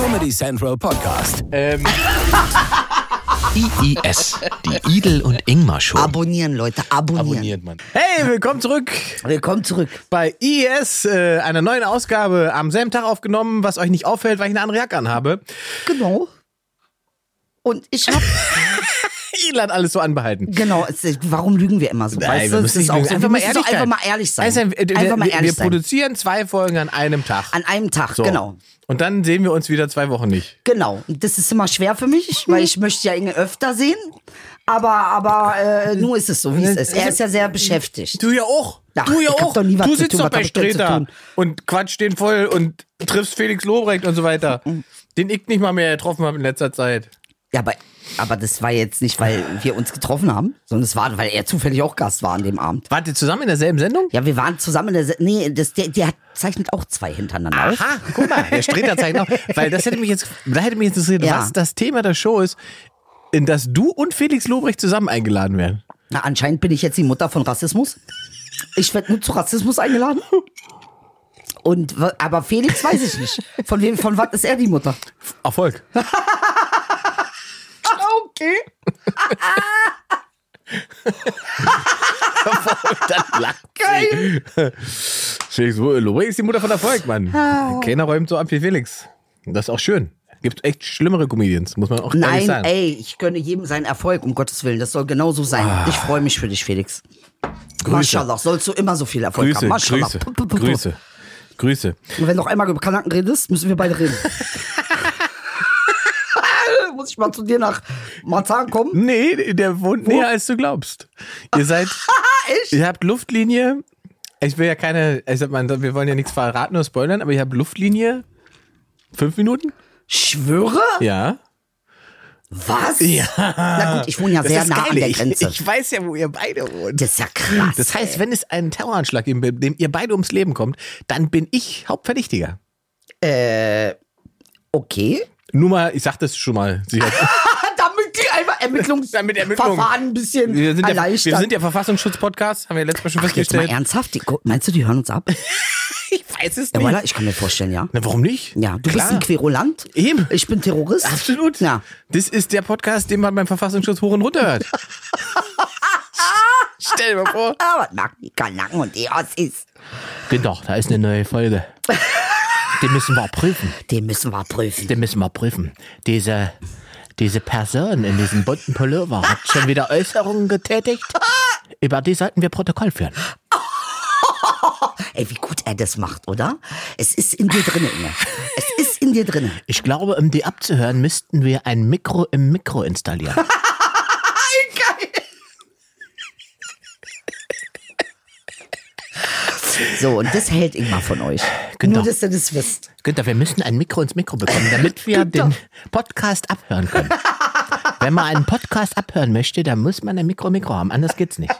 Comedy Central Podcast. Ähm, IIS, die Idel und Ingmar Show. Abonnieren, Leute, abonnieren. abonniert man. Hey, willkommen zurück Willkommen zurück. bei IES, äh, einer neuen Ausgabe am selben Tag aufgenommen, was euch nicht auffällt, weil ich eine andere Jacke anhabe. Genau. Und ich hab, Ilan alles so anbehalten. genau, warum lügen wir immer so? Nein, weißt wir müssen auch so, einfach wir mal ehrlich einfach mal ehrlich sein. Also, wir, einfach mal wir, ehrlich wir sein. produzieren zwei Folgen an einem Tag. An einem Tag, So. genau. Und dann sehen wir uns wieder zwei Wochen nicht. Genau. Das ist immer schwer für mich, weil ich möchte ja Inge öfter sehen. Aber, aber äh, nur ist es so, wie es ist. Er ist ja sehr beschäftigt. Du ja auch. Ach, du ja auch. du sitzt tun. doch bei Streter und quatscht den voll und triffst Felix Lobrecht und so weiter. Den ich nicht mal mehr getroffen habe in letzter Zeit. Ja, aber, aber das war jetzt nicht, weil wir uns getroffen haben, sondern es war, weil er zufällig auch Gast war an dem Abend. Wart ihr zusammen in derselben Sendung? Ja, wir waren zusammen in der. Se nee, das, der, der zeichnet auch zwei hintereinander auf. Aha, guck mal, der Streter zeigt auch. Weil das hätte mich jetzt, da hätte mich interessiert, Ja. was das Thema der Show ist, in das du und Felix Lobrecht zusammen eingeladen werden. Na, anscheinend bin ich jetzt die Mutter von Rassismus. Ich werde nur zu Rassismus eingeladen. Und, aber Felix weiß ich nicht. Von wem, von was ist er die Mutter? Erfolg. Okay. Dann lacht sie. Felix Lobrecht ist die Mutter von Erfolg, Mann. Keiner räumt so ab wie Felix. Das ist auch schön. Gibt echt schlimmere Comedians, muss man auch ehrlich Nein, sagen. ey, ich gönne jedem seinen Erfolg, um Gottes Willen. Das soll genau so sein. Ich freue mich für dich, Felix. Grüße. Maschallah, sollst du immer so viel Erfolg Grüße, haben. Maschallah. Grüße, Puh, puh, puh. Grüße, Grüße. Und wenn noch einmal über Kanaken redest, müssen wir beide reden. Muss ich mal zu dir nach Marzahn kommen? Nee, der wohnt näher als du glaubst. Ihr seid, Echt? ihr habt Luftlinie. Ich will ja keine, ich sag mal, wir wollen ja nichts verraten oder spoilern, aber ihr habt Luftlinie. Fünf Minuten? Schwöre? Ja. Was? Ja. Na gut, ich wohne ja sehr nah geil. an der Ich- Grenze. Ich, weiß ja, wo ihr beide wohnt. das ist ja krass. Das heißt, wenn es einen Terroranschlag gibt, bei dem ihr beide ums Leben kommt, dann bin ich Hauptverdächtiger. äh, okay. Nur mal, ich sag das schon mal. Ermittlungsverfahren ein bisschen Wir sind, ja, erleichtern. wir sind ja Verfassungsschutz-Podcast, haben wir letztes Mal schon Ach, jetzt mal festgestellt. ernsthaft? Die, meinst du, die hören uns ab? Ich weiß es Ja, nicht. voilà, ich kann mir vorstellen, ja. Na, warum nicht? Ja, du bist Klar. ein Querulant. Eben. Ich bin Terrorist. Absolut. Ja. Das ist der Podcast, den man beim Verfassungsschutz hoch und runter hört. Stell dir mal vor. Aber mag die Kanaken und die Ossis. Doch, da ist eine neue Folge. Den müssen wir prüfen. Den müssen wir prüfen. Den müssen wir prüfen. Diese, diese Person in diesem bunten Pullover hat schon wieder Äußerungen getätigt. Über die sollten wir Protokoll führen. Ey, wie gut er das macht, oder? Es ist in dir drinne, Inge. Es ist in dir drinne. Ich glaube, um die abzuhören, müssten wir ein Mikro im Mikro installieren. So, und das hält Ingmar von euch. Genau. Nur, dass ihr das wisst. Günther, wir müssen ein Mikro ins Mikro bekommen, damit wir Günther. den Podcast abhören können. Wenn man einen Podcast abhören möchte, dann muss man ein Mikro im Mikro haben, anders geht's nicht.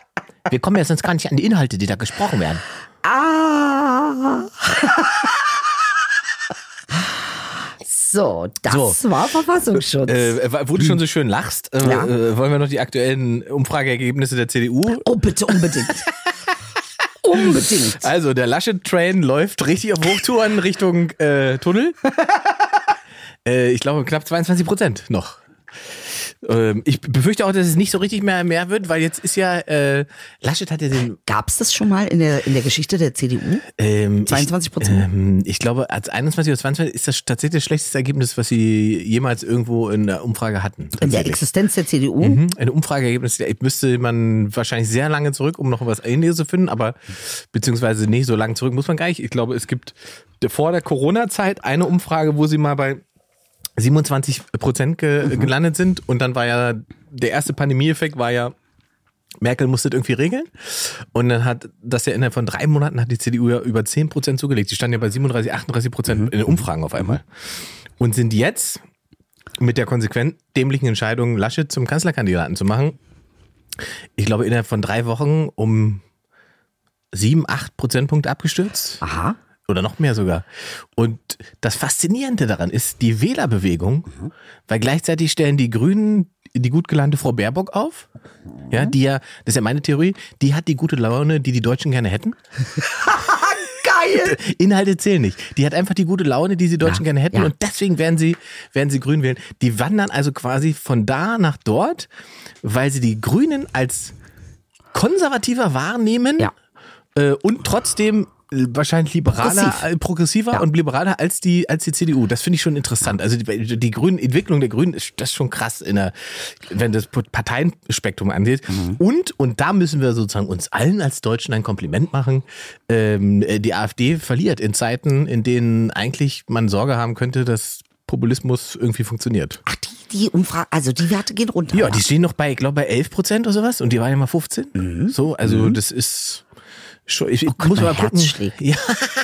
Wir kommen ja sonst gar nicht an die Inhalte, die da gesprochen werden. Ah. So, das So. war Verfassungsschutz. Äh, wo du schon so schön lachst, äh, Ja. äh, wollen wir noch die aktuellen Umfrageergebnisse der CDU. oh, bitte, unbedingt. Unbedingt. Also, der Laschet-Train läuft richtig auf Hochtouren Richtung äh, Tunnel. äh, ich glaube, knapp 22 Prozent noch. Ähm, ich befürchte auch, dass es nicht so richtig mehr mehr wird, weil jetzt ist ja, äh, Laschet hat ja den Gab es das schon mal in der, in der Geschichte der CDU? Ähm, 22 Ich, ähm, ich glaube, als 21 oder 22 ist das tatsächlich das schlechteste Ergebnis, was sie jemals irgendwo in der Umfrage hatten. In der. Existenz der CDU? Mhm, Ein Umfrageergebnis müsste man wahrscheinlich sehr lange zurück, um noch was Ähnliches zu finden, aber beziehungsweise nicht so lange zurück muss man gar nicht. Ich glaube, es gibt vor der Corona-Zeit eine Umfrage, wo sie mal bei 27 Prozent ge Mhm. gelandet sind und dann war ja der erste Pandemieeffekt war ja Merkel musste das irgendwie regeln. Und dann hat das ja innerhalb von drei Monaten hat die CDU ja über 10 Prozent zugelegt. Die standen ja bei 37, 38 Prozent in den Umfragen auf einmal. Und sind jetzt mit der konsequent dämlichen Entscheidung, Laschet zum Kanzlerkandidaten zu machen, ich glaube, innerhalb von drei Wochen um sieben, acht Prozentpunkte abgestürzt. Aha. Oder noch mehr sogar. Und das Faszinierende daran ist die Wählerbewegung, weil gleichzeitig stellen die Grünen die gut gelernte Frau Baerbock auf. Ja, die ja, das ist ja meine Theorie, die hat die gute Laune, die die Deutschen gerne hätten. Geil! Inhalte zählen nicht. Die hat einfach die gute Laune, die sie Deutschen Ja, gerne hätten ja. und deswegen werden sie, werden sie grün wählen. Die wandern also quasi von da nach dort, weil sie die Grünen als konservativer wahrnehmen Ja. äh, und trotzdem wahrscheinlich liberaler, Progressiv. progressiver Ja. und liberaler als die als die CDU. Das finde ich schon interessant. Also die, die Grünen Entwicklung der Grünen ist das ist schon krass in der wenn das Parteienspektrum angeht. Mhm. Und und da müssen wir sozusagen uns allen als Deutschen ein Kompliment machen. Ähm, äh, die AfD verliert in Zeiten, in denen eigentlich man Sorge haben könnte, dass Populismus irgendwie funktioniert. Ach, die, die Umfrage, also die Werte gehen runter. Ja, die stehen noch bei, ich glaube, bei 11 Prozent oder sowas und die waren ja mal 15. So, also das ist ich, Mhm. Oh Gott, muss mal gucken. Ja,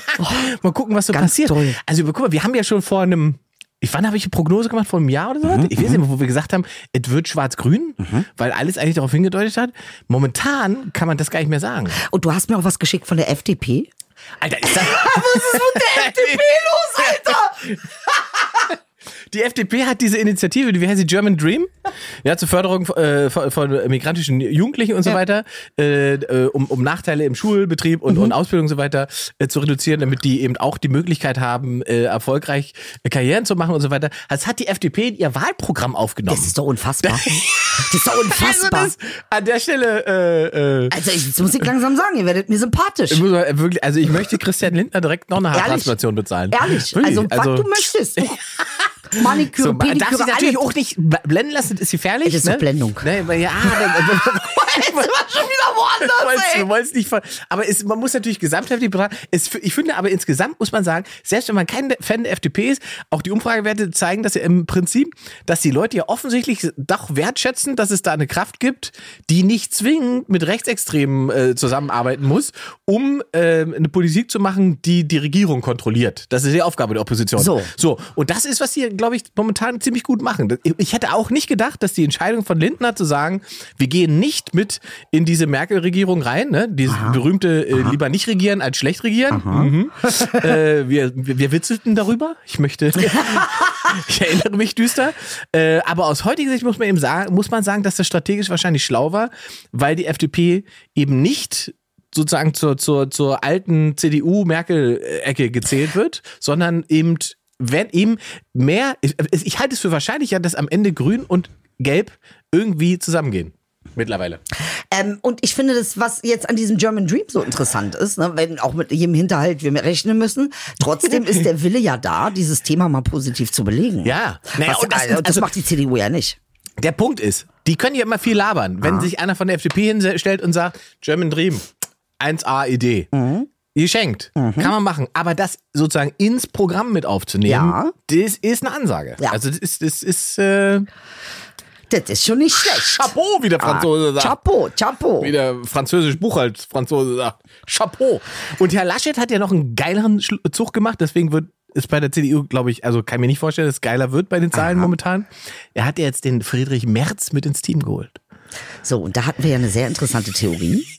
mal gucken, was so Ganz passiert. toll. Also guck mal, wir haben ja schon vor einem, ich, wann habe ich eine Prognose gemacht? Vor einem Jahr oder so? Mhm, ich weiß nicht mehr, wo wir gesagt haben, es wird schwarz-grün, weil alles eigentlich darauf hingedeutet hat. Momentan kann man das gar nicht mehr sagen. Und du hast mir auch was geschickt von der FDP. Alter, ist das... Was ist mit der FDP los, Alter? Die FDP hat diese Initiative, die wie heißt sie, German Dream, ja, zur Förderung äh, von, von migrantischen Jugendlichen und so weiter, äh, äh, um, um Nachteile im Schulbetrieb und, und Ausbildung und so weiter äh, zu reduzieren, damit die eben auch die Möglichkeit haben, äh, erfolgreich äh, Karrieren zu machen und so weiter. Das hat die FDP in ihr Wahlprogramm aufgenommen. Das ist doch unfassbar. Das ist doch unfassbar. also das, an der Stelle, Also ich, jetzt muss ich langsam sagen, ihr werdet mir sympathisch. muss man wirklich, also ich möchte Christian Lindner direkt noch eine Haartransplantation bezahlen. Ehrlich, Wirklich, also, was du möchtest. Maniküre, So, man darf Pediküre, sich natürlich auch nicht blenden lassen, das ist gefährlich. Es ist ne? Blendung. Ne, weil ja, schon wieder woanders, ey. nicht aber es, man muss natürlich gesamtheitlich betrachten. Ich finde aber insgesamt muss man sagen, selbst wenn man kein Fan der FDP ist, auch die Umfragewerte zeigen das ja im Prinzip, dass die Leute ja offensichtlich doch wertschätzen, dass es da eine Kraft gibt, die nicht zwingend mit Rechtsextremen äh, zusammenarbeiten muss, um äh, eine Politik zu machen, die die Regierung kontrolliert. Das ist die Aufgabe der Opposition. So. So, und das ist, was sie, glaube ich, momentan ziemlich gut machen. Ich hätte auch nicht gedacht, dass die Entscheidung von Lindner zu sagen, wir gehen nicht mit in diese Merkel-Regierung rein, ne? dieses berühmte äh, lieber nicht regieren als schlecht regieren. Mhm. Äh, wir, wir, wir witzelten darüber. Ich möchte, ich erinnere mich düster. Äh, aber aus heutiger Sicht muss man eben sagen, muss man sagen, dass das strategisch wahrscheinlich schlau war, weil die FDP eben nicht sozusagen zur, zur, zur alten CDU-Merkel-Ecke gezählt wird, sondern eben, wenn eben mehr, ich, ich halte es für wahrscheinlicher, dass am Ende Grün und Gelb irgendwie zusammengehen. Mittlerweile. Ähm, und ich finde das, was jetzt an diesem German Dream so interessant ist, ne, wenn auch mit jedem Hinterhalt wir rechnen müssen, trotzdem ist der Wille ja da, dieses Thema mal positiv zu belegen. Ja. Naja, Was, und das- also, das macht die CDU ja nicht. Der Punkt ist, die können ja immer viel labern. Wenn sich einer von der FDP hinstellt und sagt, German Dream, 1A Idee. Geschenkt. Kann man machen. Aber das sozusagen ins Programm mit aufzunehmen, Ja. das ist eine Ansage. Ja. Also das ist, das ist äh, Das ist schon nicht schlecht. Chapeau, wie der Franzose sagt. Chapeau, Chapeau. Wie der französische Buchhaltungsfranzose sagt. Chapeau. Und Herr Laschet hat ja noch einen geileren Zug gemacht, deswegen wird es bei der CDU, glaube ich, also kann mir nicht vorstellen, dass es geiler wird bei den Zahlen momentan. Er hat ja jetzt den Friedrich Merz mit ins Team geholt. So, und da hatten wir ja eine sehr interessante Theorie.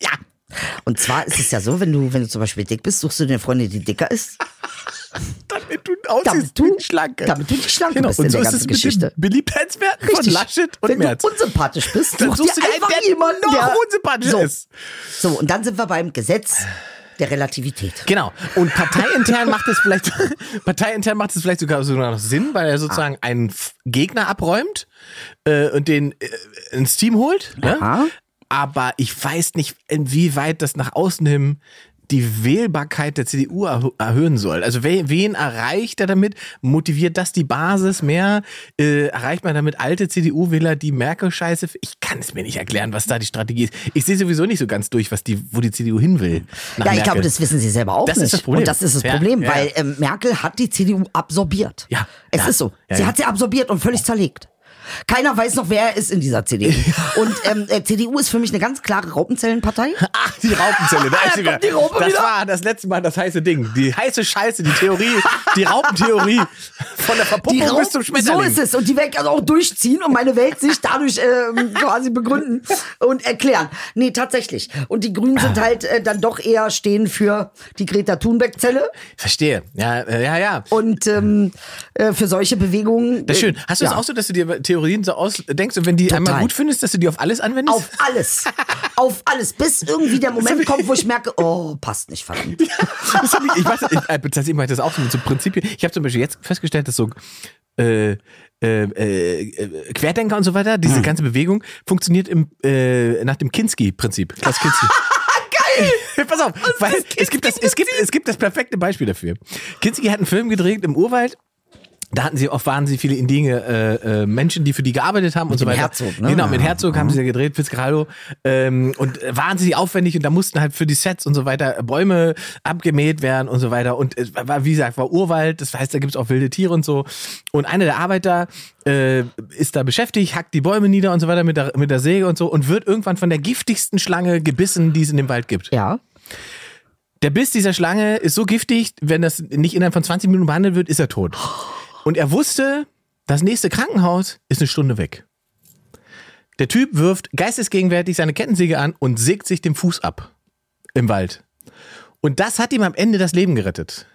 Und zwar ist es ja so, wenn du, wenn du zum Beispiel dick bist, suchst du dir eine Freundin, die dicker ist. Damit du aussiehst Damit du- Schlanke. damit du die Schlanke genau. bist Und in so der ist ganzen Geschichte. Beliebtheitswerten von Laschet und wenn Merz. du unsympathisch bist, Dann such suchst du dir einen, einfach der jemanden, noch der unsympathischer so. ist. So, und dann sind wir beim Gesetz der Relativität. Genau. Und parteiintern macht es vielleicht, parteiintern macht es vielleicht sogar, sogar noch Sinn, weil er sozusagen Ah. einen Gegner abräumt äh, und den äh, ins Team holt. Ne? Aber ich weiß nicht, inwieweit das nach außen hin die Wählbarkeit der CDU erhö- erhöhen soll. Also wen, erreicht er damit? Motiviert das die Basis mehr? Äh, erreicht man damit alte CDU-Wähler, die Merkel-Scheiße? Ich kann es mir nicht erklären, was da die Strategie ist. Ich sehe sowieso nicht so ganz durch, was die, wo die CDU hin will. Ja, ich Merkel. glaube, das wissen sie selber auch Das nicht. ist das Problem. Und das ist das Problem, ja. weil ähm, Merkel hat die CDU absorbiert. Ja, Es ja, ist so. sie hat sie absorbiert und völlig zerlegt. Keiner weiß noch, wer er ist in dieser CDU. Und ähm, äh, CDU ist für mich eine ganz klare Raupenzellenpartei. Ach, die Raupenzelle, da ist sie wieder. die Raupe das wieder. war das letzte Mal das heiße Ding. Die heiße Scheiße, die Theorie, die Raupentheorie. Von der Verpuppung bis zum so Schmetterling. ist es. Und die werde ich also auch durchziehen und meine Welt sich dadurch ähm, quasi begründen und erklären. Nee, tatsächlich. Und die Grünen sind halt äh, dann doch eher stehen für die Greta Thunberg-Zelle Verstehe. Ja, äh, ja, ja. und ähm, äh, für solche Bewegungen. Das ist schön. äh, Hast du es ja. auch so, dass du dir Theorien so ausdenkst und wenn die einmal gut findest, dass du die auf alles anwendest? Auf alles. Auf alles. Bis irgendwie der Moment kommt, wo ich merke, oh, passt nicht, verdammt. Ich, ich weiß, ich, äh, mache ich das auch so mit so Prinzipien. Ich habe zum Beispiel jetzt festgestellt, dass so äh, äh, äh, Querdenker und so weiter, Hm. diese ganze Bewegung funktioniert im, äh, nach dem Kinski-Prinzip. Klaus Kinski. Geil! Pass auf, weil es gibt, das, es, gibt, es gibt das perfekte Beispiel dafür. Kinski hat einen Film gedreht im Urwald. Da hatten sie oft waren sie viele indigene äh, äh, Menschen, die für die gearbeitet haben und so weiter. Herzog, ne? Genau, mit Ja. Herzog haben sie ja gedreht, Fitzcarraldo. Ähm, und äh, wahnsinnig aufwendig und da mussten halt für die Sets und so weiter Bäume abgemäht werden und so weiter. Und es war, wie gesagt, war Urwald, das heißt, da gibt's auch wilde Tiere und so. Und einer der Arbeiter äh, ist da beschäftigt, hackt die Bäume nieder und so weiter mit der, mit der Säge und so und wird irgendwann von der giftigsten Schlange gebissen, die es in dem Wald gibt. Ja. Der Biss dieser Schlange ist so giftig, wenn das nicht innerhalb von 20 Minuten behandelt wird, ist er tot. Und er wusste, das nächste Krankenhaus ist eine Stunde weg. Der Typ wirft geistesgegenwärtig seine Kettensäge an und sägt sich den Fuß ab im Wald. Und das hat ihm am Ende das Leben gerettet.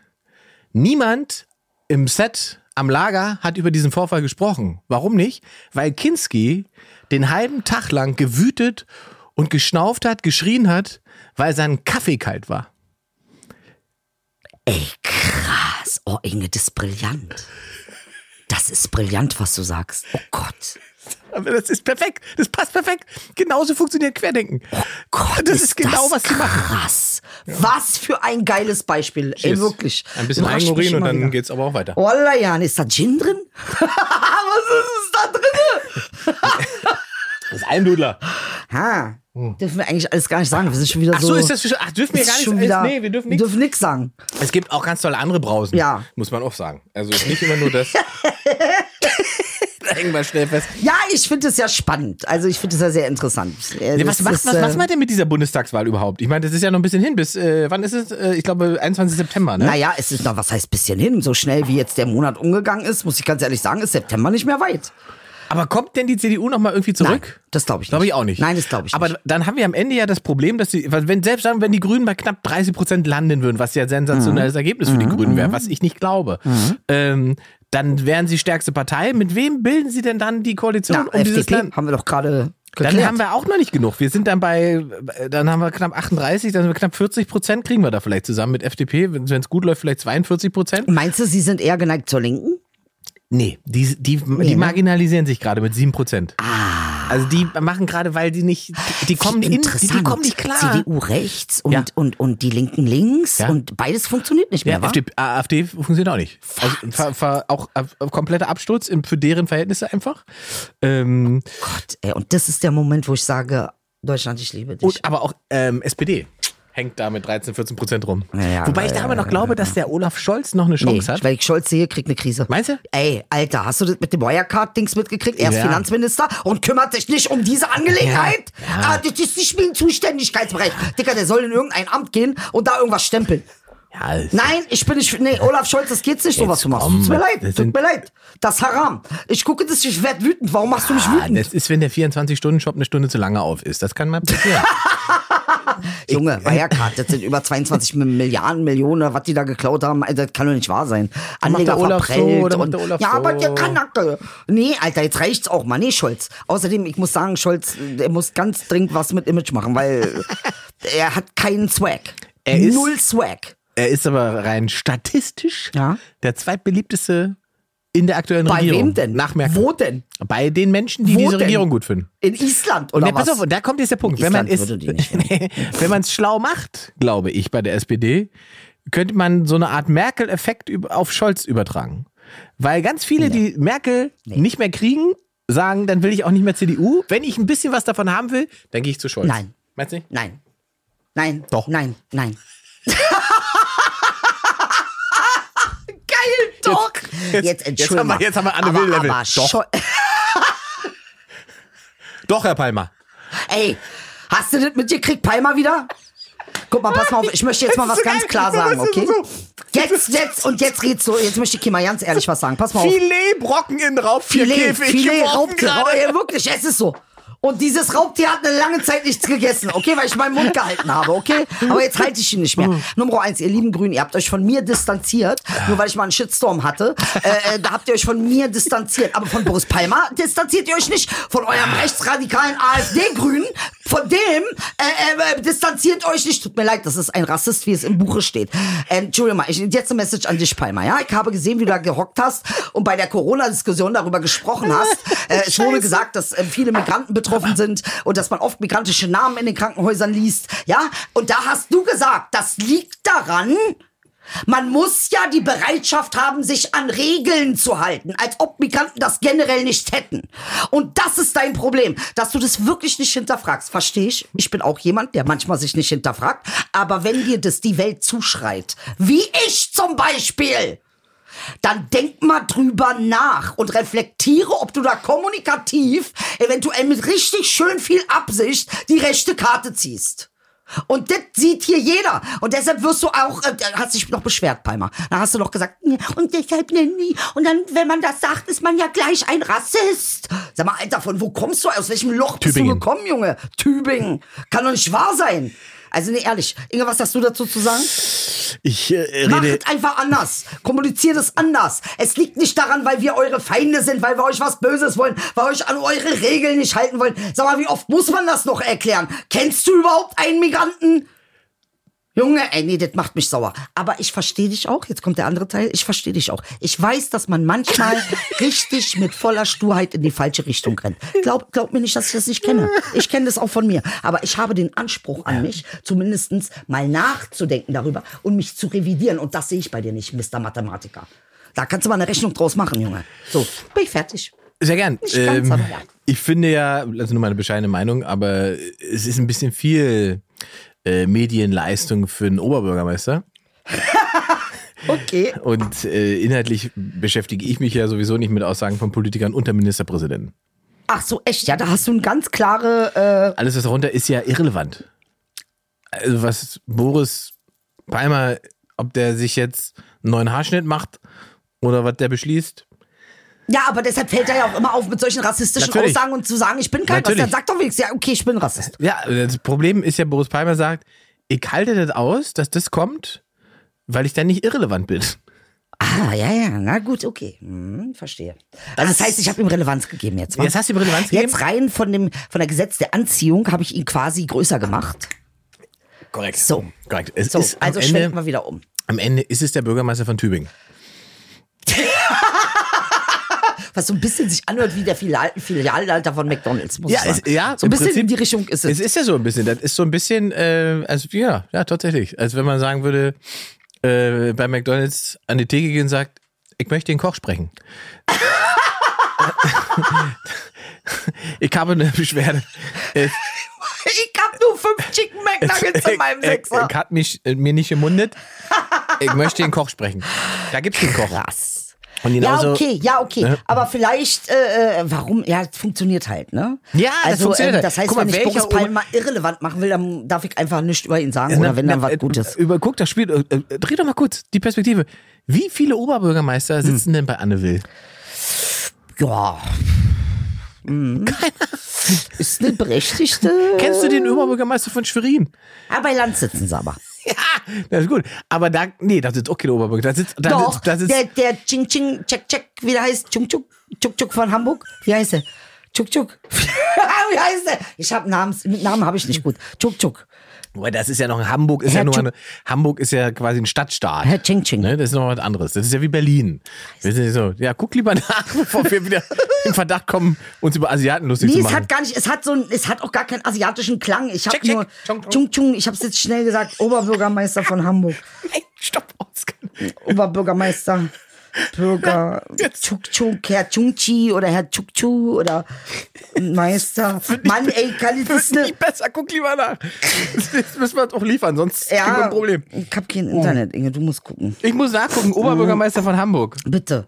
Niemand im Set am Lager hat über diesen Vorfall gesprochen. Warum nicht? Weil Kinski den halben Tag lang gewütet und geschnauft hat, geschrien hat, weil sein Kaffee kalt war. Ey, krass. Oh, Inge, das ist brillant. Das ist brillant, was du sagst. Oh Gott. Aber das ist perfekt. Das passt perfekt. Genauso funktioniert Querdenken. Gott, das ist genau, was sie machen. Krass. Was für ein geiles Beispiel. Ey, Cheers. wirklich. Ein bisschen Eigenurin und dann wieder. geht's aber auch weiter. Wallah, Jan, ist da Gin drin? was ist da drin? Das ist Almdudler. Ha. Dürfen wir eigentlich alles gar nicht sagen. Wir sind schon wieder Hm. Ach so. so, ist das schon, ach, dürfen wir gar nicht wieder, Nee, wir dürfen wir nichts. dürfen nichts sagen. Es gibt auch ganz tolle andere Brausen. Ja. Muss man auch sagen. Also ist nicht immer nur das. da hängen wir schnell fest. Ja, ich finde es ja spannend. Also ich finde es ja sehr interessant. Nee, das was, was, ist, was, was äh, macht denn mit dieser Bundestagswahl überhaupt? Ich meine, das ist ja noch ein bisschen hin. Bis, äh, wann ist es? Äh, ich glaube, 21. September, ne? Naja, es ist noch, was heißt bisschen hin? So schnell wie jetzt der Monat umgegangen ist, muss ich ganz ehrlich sagen, ist September nicht mehr weit. Aber kommt denn die CDU noch mal irgendwie zurück? Nein, das glaube ich Glaube nicht. ich auch nicht. Nein, das glaube ich Aber nicht. dann haben wir am Ende ja das Problem, dass die, wenn selbst dann, wenn die Grünen bei knapp 30 Prozent landen würden, was ja ein sensationelles Mhm. Ergebnis für die Grünen wäre, was ich nicht glaube, ähm, dann wären sie stärkste Partei. Mit wem bilden sie denn dann die Koalition Na, um dieses FDP Land? haben wir doch gerade Dann haben wir auch noch nicht genug. Wir sind dann bei, dann haben wir knapp 38, dann sind wir knapp 40 Prozent, kriegen wir da vielleicht zusammen mit FDP. Wenn es gut läuft, vielleicht 42 Prozent. Meinst du, sie sind eher geneigt zur Linken? Nee, die, die, die ne? marginalisieren sich gerade mit 7 Prozent. Ah. Also die machen gerade, weil die nicht, die, die kommen in, die, die kommen nicht klar. CDU rechts und, Ja. und, und die Linken links Ja. und beides funktioniert nicht mehr, Ja, wa? FDP, AfD funktioniert auch nicht. Also auch äh, kompletter Absturz in, für deren Verhältnisse einfach. Ähm, Gott, ey, und das ist der Moment, wo ich sage, Deutschland, ich liebe dich. und aber auch ähm, SPD hängt da mit 13, 14 Prozent rum. Ja, ja, Wobei ich da aber noch glaube, dass der Olaf Scholz noch eine nee, Chance hat. weil ich Scholz sehe, kriegt eine Krise. Meinst du? Ey, Alter, hast du das mit dem Wirecard-Dings mitgekriegt? Er ist Ja. Finanzminister und kümmert sich nicht um diese Angelegenheit. Ja. Ah, das ist nicht mein Zuständigkeitsbereich. Dicker, der soll in irgendein Amt gehen und da irgendwas stempeln. Ja, es- Nein, ich bin nicht. Nee, Olaf Scholz, das geht's nicht, sowas zu machen. Tut mir leid, tut mir leid. Das ist Haram. Ich gucke das, ich werd wütend. Warum machst du mich Ah, wütend? das ist, wenn der 24-Stunden-Shop eine Stunde zu lange auf ist. Das kann mal passieren. Junge, Wirecard, das sind über 22 Milliarden, Millionen, was die da geklaut haben. Alter, Das kann doch nicht wahr sein. Anleger so, verprellt oder macht und, Ja, so? aber der Kanacke. Nee, Alter, jetzt reicht's auch mal. Nee, Scholz. Außerdem, ich muss sagen, Scholz, der muss ganz dringend was mit Image machen, weil er hat keinen Swag. Er ist- Null Swag. er ist aber rein statistisch Ja. der zweitbeliebteste in der aktuellen Bei Regierung. wem denn? Nach Merkel. Wo denn? Bei den Menschen, die Wo diese denn? Regierung gut finden. In Island oder Nee, was? pass auf, und da kommt jetzt der Punkt. In Wenn man es, wenn man es schlau macht, glaube ich, bei der SPD, könnte man so eine Art Merkel-Effekt auf Scholz übertragen. Weil ganz viele, die Merkel nicht mehr kriegen, sagen, dann will ich auch nicht mehr CDU. Wenn ich ein bisschen was davon haben will, dann gehe ich zu Scholz. Nein. Meinst du nicht? Nein. Nein. Doch. Nein. Nein. Geil, doch. jetzt- Jetzt, jetzt entschuldige haben wir- mal. jetzt haben wir Anne aber, Will-Level. aber Doch. Doch, Herr Palmer. Ey, hast du das mitgekriegt, Palmer wieder? Guck mal, pass mal auf, ich möchte jetzt mal was ganz geil. klar sagen, okay? so- Jetzt, jetzt und jetzt redst du, jetzt möchte ich dir mal ganz ehrlich was sagen. Pass mal auf. Filet Brocken in Filet, Raubtierkäfig Filet, geworfen Raubtier. ja, wirklich, es ist so. Und dieses Raubtier hat eine lange Zeit nichts gegessen, okay, weil ich meinen Mund gehalten habe, okay? Aber jetzt halte ich ihn nicht mehr. Nummer eins, ihr lieben Grünen, ihr habt euch von mir distanziert, nur weil ich mal einen Shitstorm hatte. Äh, äh, da habt ihr euch von mir distanziert. Aber von Boris Palmer distanziert ihr euch nicht. Von eurem rechtsradikalen AfD-Grünen, von dem äh, äh, distanziert euch nicht. Tut mir leid, das ist ein Rassist, wie es im Buche steht. Äh, Entschuldigung mal, ich, jetzt eine Message an dich, Palmer. Ja, ich habe gesehen, wie du da gehockt hast und bei der Corona-Diskussion darüber gesprochen hast. Äh, es wurde gesagt, dass äh, viele Migranten betroffen sind und dass man oft migrantische Namen in den Krankenhäusern liest. Ja, und da hast du gesagt, das liegt daran, man muss ja die Bereitschaft haben, sich an Regeln zu halten, als ob Migranten das generell nicht hätten. Und das ist dein Problem, dass du das wirklich nicht hinterfragst. Verstehe ich? Ich bin auch jemand, der manchmal sich nicht hinterfragt. Aber wenn dir das die Welt zuschreit, wie ich zum Beispiel, dann denk mal drüber nach und reflektiere, ob du da kommunikativ, eventuell mit richtig schön viel Absicht, die rechte Karte ziehst. Und das sieht hier jeder. Und deshalb wirst du auch, äh, hast dich noch beschwert, Palmer. Da hast du noch gesagt, "Nee, und deshalb nennen die. Und dann, wenn man das sagt, ist man ja gleich ein Rassist. Sag mal, Alter, von wo kommst du? Aus welchem Loch bist Tübingen. du gekommen, Junge? Tübingen. Kann doch nicht wahr sein. Also, nee, ehrlich. Inge, was hast du dazu zu sagen? Ich äh, Macht rede. es einfach anders. Kommuniziert es anders. Es liegt nicht daran, weil wir eure Feinde sind, weil wir euch was Böses wollen, weil wir euch an eure Regeln nicht halten wollen. Sag mal, wie oft muss man das noch erklären? Kennst du überhaupt einen Migranten? Junge, ey, nee, das macht mich sauer. Aber ich verstehe dich auch. Jetzt kommt der andere Teil. Ich verstehe dich auch. Ich weiß, dass man manchmal richtig mit voller Sturheit in die falsche Richtung rennt. Glaub, glaub mir nicht, dass ich das nicht kenne. Ich kenne das auch von mir. Aber ich habe den Anspruch an mich, zumindestens mal nachzudenken darüber und mich zu revidieren. Und das sehe ich bei dir nicht, Mr. Mathematiker. Da kannst du mal eine Rechnung draus machen, Junge. So, bin ich fertig. Sehr gern. Nicht ganz, Ähm, aber ja. ich finde ja, also nur meine bescheidene Meinung, aber es ist ein bisschen viel äh, Medienleistung für einen Oberbürgermeister. Okay. Und äh, inhaltlich beschäftige ich mich ja sowieso nicht mit Aussagen von Politikern unter Ministerpräsidenten. Ach so, echt, ja, da hast du eine ganz klare, Alles, was darunter ist, ja irrelevant. Also was Boris Palmer, ob der sich jetzt einen neuen Haarschnitt macht oder was der beschließt, äh, ja, aber deshalb fällt er ja auch immer auf mit solchen rassistischen Natürlich. Aussagen und zu sagen, ich bin kein Rassist. Natürlich. Dann sag doch wenigstens, ja, okay, ich bin Rassist. Ja, das Problem ist ja, Boris Palmer sagt, ich halte das aus, dass das kommt, weil ich dann nicht irrelevant bin. Ah, ja, ja, na gut, okay. Hm, verstehe. Also das heißt, ich habe ihm Relevanz gegeben jetzt. wa? Jetzt hast du ihm Relevanz gegeben? Jetzt rein von dem von der Gesetz der Anziehung habe ich ihn quasi größer gemacht. Korrekt. So. Korrekt. Es So, ist also schwenken Ende, wir wieder um. am Ende ist es der Bürgermeister von Tübingen. Was so ein bisschen sich anhört wie der Filial Filialleiter von McDonalds, muss Ja, ich sagen. es, ja, so ein bisschen Prinzip, in die Richtung ist es. Es ist ja so ein bisschen. Das ist so ein bisschen, äh, also ja, ja, tatsächlich. Als wenn man sagen würde, äh, bei McDonalds an die Theke gehen und sagt, ich möchte den Koch sprechen. ich habe eine Beschwerde. Es, ich hab nur fünf Chicken McNuggets in meinem er, Sechser. er hat mich, äh, mir nicht gemundet. Ich möchte den Koch sprechen. Da gibt's den Koch. Krass. Ja, okay, ja, okay. Ne? Aber vielleicht, äh, äh, warum? Ja, es funktioniert halt, ne? Ja, das also, funktioniert ähm, halt. das heißt, mal, wenn ich Boris Palmer irrelevant machen will, dann darf ich einfach nichts über ihn sagen. Na, oder wenn dann na, was äh, Gutes. Über, guck das Spiel, äh, äh, dreh doch mal kurz die Perspektive. Wie viele Oberbürgermeister Hm. sitzen denn bei Anne Will? Ja. Mhm. Ist eine berechtigte. Kennst du den Oberbürgermeister von Schwerin? Ja, bei Land sitzen sie aber. Ja, das ist gut. Aber da, nee, da sitzt auch kein Oberbürgermeister. Da sitzt, da Doch, sitzt, da sitzt, der, der Ching Ching Check Check, wie der heißt, Chuk Chuk, Chuk Chuk von Hamburg. Wie heißt der? Chuk Chuk. wie heißt der? Ich hab Namens, mit Namen habe ich nicht gut. Chuk Chuk. Boah, das ist ja noch, Hamburg ist ja Herr nur Tschu- eine, Hamburg ist ja quasi ein Stadtstaat. Herr Ching Ching. Ne, das ist noch was anderes. Das ist ja wie Berlin. Wir sind so, ja, guck lieber nach, bevor wir wieder in Verdacht kommen, uns über Asiaten lustig Nee, zu es machen. hat gar nicht, es hat so ein, es hat auch gar keinen asiatischen Klang. Ich habe nur. Chung Chung, ich habe es jetzt schnell gesagt, Oberbürgermeister von Hamburg. Nein, stopp, Oskar. Oberbürgermeister, Bürger, Jetzt. Chuk Chuk, Herr Chungchi oder Herr Chuk Chu oder Meister. Mann, ey, kann ich das Das ist nicht besser, guck lieber nach. Das müssen wir auch liefern, sonst kriegen wir Ja, ein Problem. ich hab kein Internet, Inge, du musst gucken. Ich muss nachgucken, Oberbürgermeister von Hamburg. Bitte.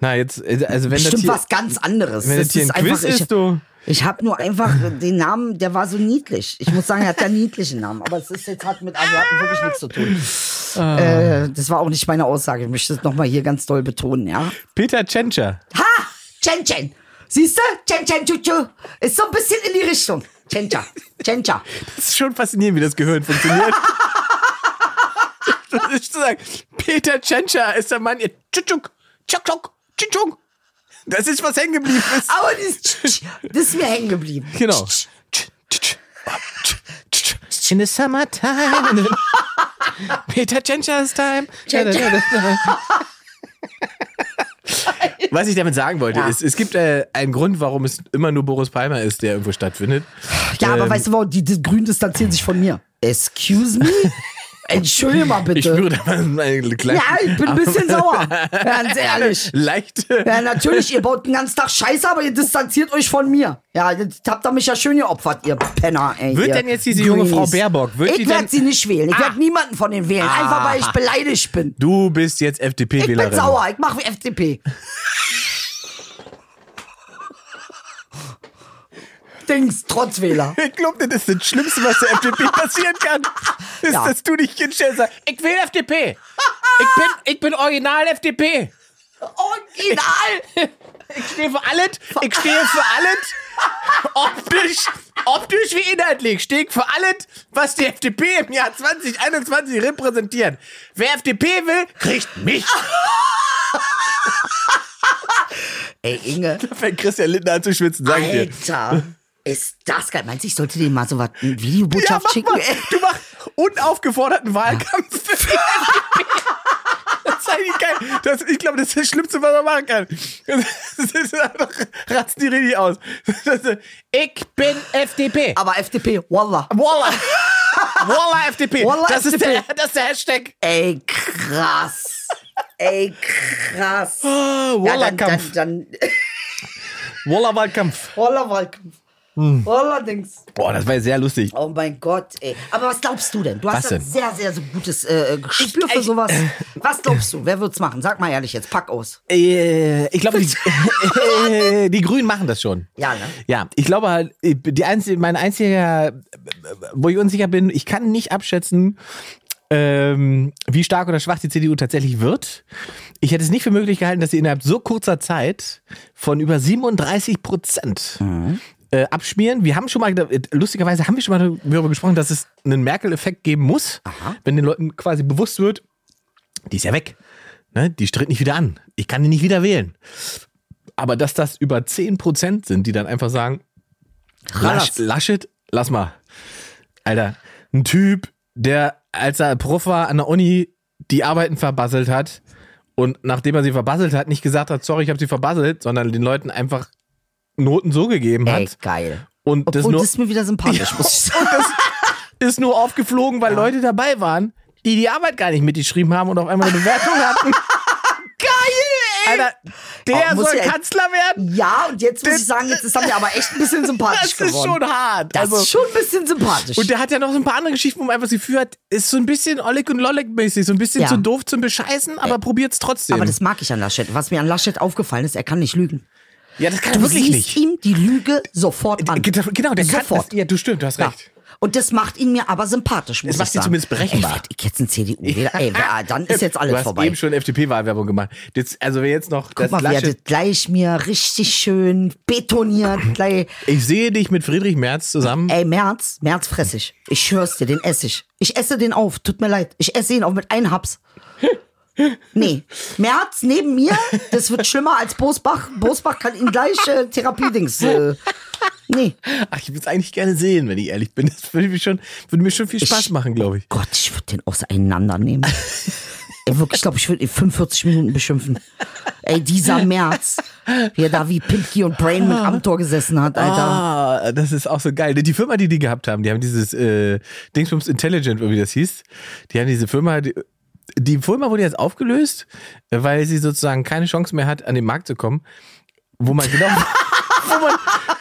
Na, jetzt, also wenn das Bestimmt hier, was ganz anderes. wenn das hier ein Quiz ich, ist, du. Ich habe nur einfach den Namen, der war so niedlich. Ich muss sagen, er hat einen niedlichen Namen, aber es ist jetzt hat mit Asiaten wirklich nichts zu tun. Ah. Äh, das war auch nicht meine Aussage. Ich möchte das nochmal hier ganz doll betonen, ja. Peter Tschentscher. Ha! Chen Chen! Siehst du? Chen Chen Chuchu. Ist so ein bisschen in die Richtung. Chencha. Chencha. Das ist schon faszinierend, wie das Gehirn funktioniert. das ist zu sagen, Peter Tschentscher ist der Mann, ihr Tschutschuk, Tschutschuk, Tschutschuk. Das ist, was hängen geblieben ist. Aber dieses das ist mir hängen geblieben. Genau. In the summertime. Peter Tschentscher's time. Was ich damit sagen wollte, Ja. ist, es gibt äh, einen Grund, warum es immer nur Boris Palmer ist, der irgendwo stattfindet. Ja, aber Ähm, weißt du, die, die Grünen distanzieren sich von mir. Excuse me? Entschuldige mal bitte. Ich spüre da mal eine kleine, ja, ich bin ein bisschen sauer. Ganz ehrlich. leichte. Ja, natürlich, ihr baut den ganzen Tag Scheiße, aber ihr distanziert euch von mir. Ja, jetzt habt ihr mich ja schön geopfert, ihr Penner, ey. Wird ihr denn jetzt diese junge Frau. Baerbock, wird ich werde sie nicht wählen. Ich Ah. werde niemanden von denen wählen. Einfach, weil ich beleidigt bin. Du bist jetzt Ich bin FDP-Wählerin. sauer. Ich mache FDP. Dings, Trotzwähler. Ich glaube, das ist das Schlimmste, was der FDP passieren kann. Ist, Ja. dass du dich hinstellst sagst, ich will FDP. Ich bin, ich bin original FDP. Original. Ich stehe für alles. Ich stehe für alles. Optisch, optisch wie inhaltlich stehe ich für alles, was die FDP im Jahr 2021 repräsentiert. Wer FDP will, kriegt mich. Ey, Inge. Da fängt Christian Lindner an zu schwitzen, sag ich dir. Alter. Ist das geil. Meinst du, ich sollte dir mal so was, eine Videobotschaft mach schicken? mal. Du machst unaufgeforderten Wahlkampf für. Das ist eigentlich geil. Das, ich glaube, das ist das Schlimmste, was man machen kann. Das ist einfach, ratzen die richtig aus. Ist, ich bin FDP. Aber FDP, Wallah. Voila. Voila FDP. Wallah, das, Ist FDP. der, das ist der Hashtag. Ey, krass. Ey, krass. Oh, Ja, dann, dann, Voila-Kampf. dann, Voila Wahlkampf. Wallah Wahlkampf. Hm. Wallah Dings. Boah, das war sehr lustig. Oh mein Gott, ey. Aber was glaubst du denn? Du hast Was ein denn? sehr, sehr so gutes äh, Gespür für Ich- sowas. Was glaubst du? Wer wird's machen? Sag mal ehrlich jetzt, pack aus. Äh, ich glaube, die, äh, die Grünen machen das schon. Ja, ne? Ja, ich glaube halt, die einzige, mein einziger, wo ich unsicher bin, ich kann nicht abschätzen, ähm, wie stark oder schwach die CDU tatsächlich wird. Ich hätte es nicht für möglich gehalten, dass sie innerhalb so kurzer Zeit von über 37 Prozent äh, abschmieren. Wir haben schon mal, lustigerweise haben wir schon mal darüber gesprochen, dass es einen Merkel-Effekt geben muss, wenn den Leuten quasi bewusst wird, die ist ja weg. Ne? Die tritt nicht wieder an. Ich kann die nicht wieder wählen. Aber dass das über 10% sind, die dann einfach sagen, Lasch. Laschet, lass mal. Alter, ein Typ, der, als er Prof war an der Uni, die Arbeiten verbasselt hat und nachdem er sie verbasselt hat, nicht gesagt hat, sorry, ich habe sie verbasselt, sondern den Leuten einfach Noten so gegeben Ey, hat. geil. Und das Obwohl, nur, das ist mir wieder sympathisch, muss ich sagen. ist nur aufgeflogen, weil Leute dabei waren, die die Arbeit gar nicht mitgeschrieben haben und auf einmal eine Bewertung hatten. Geil, ey! Alter, der Oh, soll ja- Kanzler werden? Ja, und jetzt muss Das- ich sagen, jetzt ist er mir aber echt ein bisschen sympathisch Das ist geworden. schon hart. das Also- ist schon ein bisschen sympathisch. Und der hat ja noch so ein paar andere Geschichten, wo man einfach das Gefühl hat, ist so ein bisschen Oleg und Lolek mäßig, so ein bisschen Ja. zu doof zum Bescheißen, aber probiert's trotzdem. aber das mag ich an Laschet. Was mir an Laschet aufgefallen ist, er kann nicht lügen. Ja, das kann Du wirklich siehst nicht. ihm die Lüge sofort an. Genau, der kann Sofort. das, Ja, du stimmt, du hast Ja. recht. Und das macht ihn mir aber sympathisch, muss Es macht ihn zumindest berechenbar. Ey, ich jetzt ein CDU wähler Ey, wer- dann ist jetzt alles du hast vorbei. eben schon FDP-Wahlwerbung gemacht. Jetzt, also wer jetzt noch Guck das mal, das Laschet, gleich mir richtig schön betoniert. Gleich. Ich sehe dich mit Friedrich Merz zusammen. Ey, März, März fress ich. Ich schwör's dir, den esse ich. Ich esse den auf, tut mir leid. Ich esse ihn auf mit einem Haps. Nee, März neben mir, das wird schlimmer als Bosbach. Bosbach kann ihn gleich äh, Therapiedings. Äh, nee. Ach, ich würde es eigentlich gerne sehen, wenn ich ehrlich bin. Das würde mir schon, würde mir schon viel Spaß Ich- machen, glaube ich. Gott, ich würde den auseinandernehmen. Ey, wirklich, ich glaube, ich würde ihn 45 Minuten beschimpfen. Ey, dieser März, wie er da wie Pimpki und Brain mit am Tor gesessen hat, Alter. Ah, das ist auch so geil. Die Firma, die die gehabt haben, die haben dieses äh, Dingsbums Intelligent, wie das hieß. Die haben diese Firma, die, die Firma wurde jetzt aufgelöst, weil sie sozusagen keine Chance mehr hat, an den Markt zu kommen, wo man genau, wo man,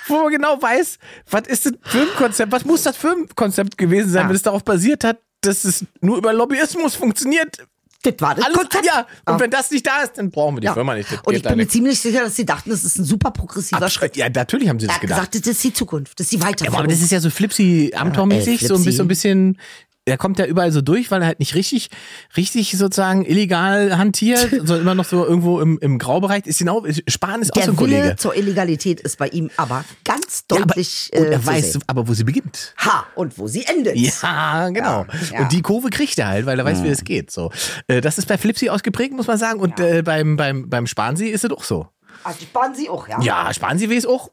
wo man genau weiß, was ist das Firmenkonzept, was muss das Firmenkonzept gewesen sein, Ja. wenn es darauf basiert hat, dass es nur über Lobbyismus funktioniert. Das war das Alles, Konzept. ja, und Ah. wenn das nicht da ist, dann brauchen wir die Ja. Firma nicht. Das Und ich bin mir ziemlich sicher, dass sie dachten, das ist ein super progressiver Schritt. Ja, natürlich haben sie das hat gedacht. gesagt, das ist die Zukunft, das ist die Ja, Weiterführung. aber das ist ja so Flipsy, Amtor-mäßig, ey, so ein bisschen, so ein bisschen er kommt ja überall so durch, weil er halt nicht richtig, richtig sozusagen illegal hantiert, sondern immer noch so irgendwo im, im Graubereich. Ist genau, Spahn ist auch so Der ein Wille Kollege. zur Illegalität ist bei ihm aber ganz Ja, aber, deutlich und äh, er zu weiß sehen. aber, wo sie beginnt. Ha, und wo sie endet. Ja, genau. Ja. Und die Kurve kriegt er halt, weil er weiß, wie es geht. So, äh, das ist bei Flipsy ausgeprägt, muss man sagen. Und äh, beim beim beim Spansi ist es auch so. Also sparen sie auch, ja? Ja, Spansi weiß auch.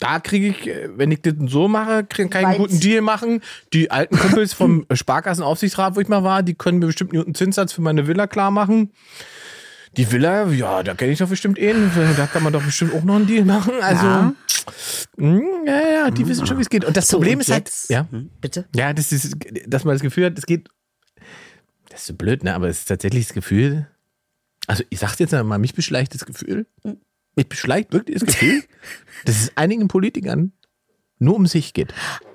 Da kriege ich, äh, wenn ich das so mache, kann ich einen guten Deal machen. Die alten Kumpels vom Sparkassenaufsichtsrat, wo ich mal war, die können mir bestimmt einen guten Zinssatz für meine Villa klar machen. Die Villa, ja, da kenne ich doch bestimmt einen. Da kann man doch bestimmt auch noch einen Deal machen. Also, Ja. mh, ja, ja, die wissen schon, wie es geht. Und das So, Problem und ist halt, ja, Hm, bitte? ja, das ist, dass man das Gefühl hat, es geht. Das ist so blöd, ne? Aber es ist tatsächlich das Gefühl. Also, ich sag's jetzt mal, mich beschleicht das Gefühl. Mich beschleicht wirklich das Gefühl, dass es einigen Politikern nur um sich geht.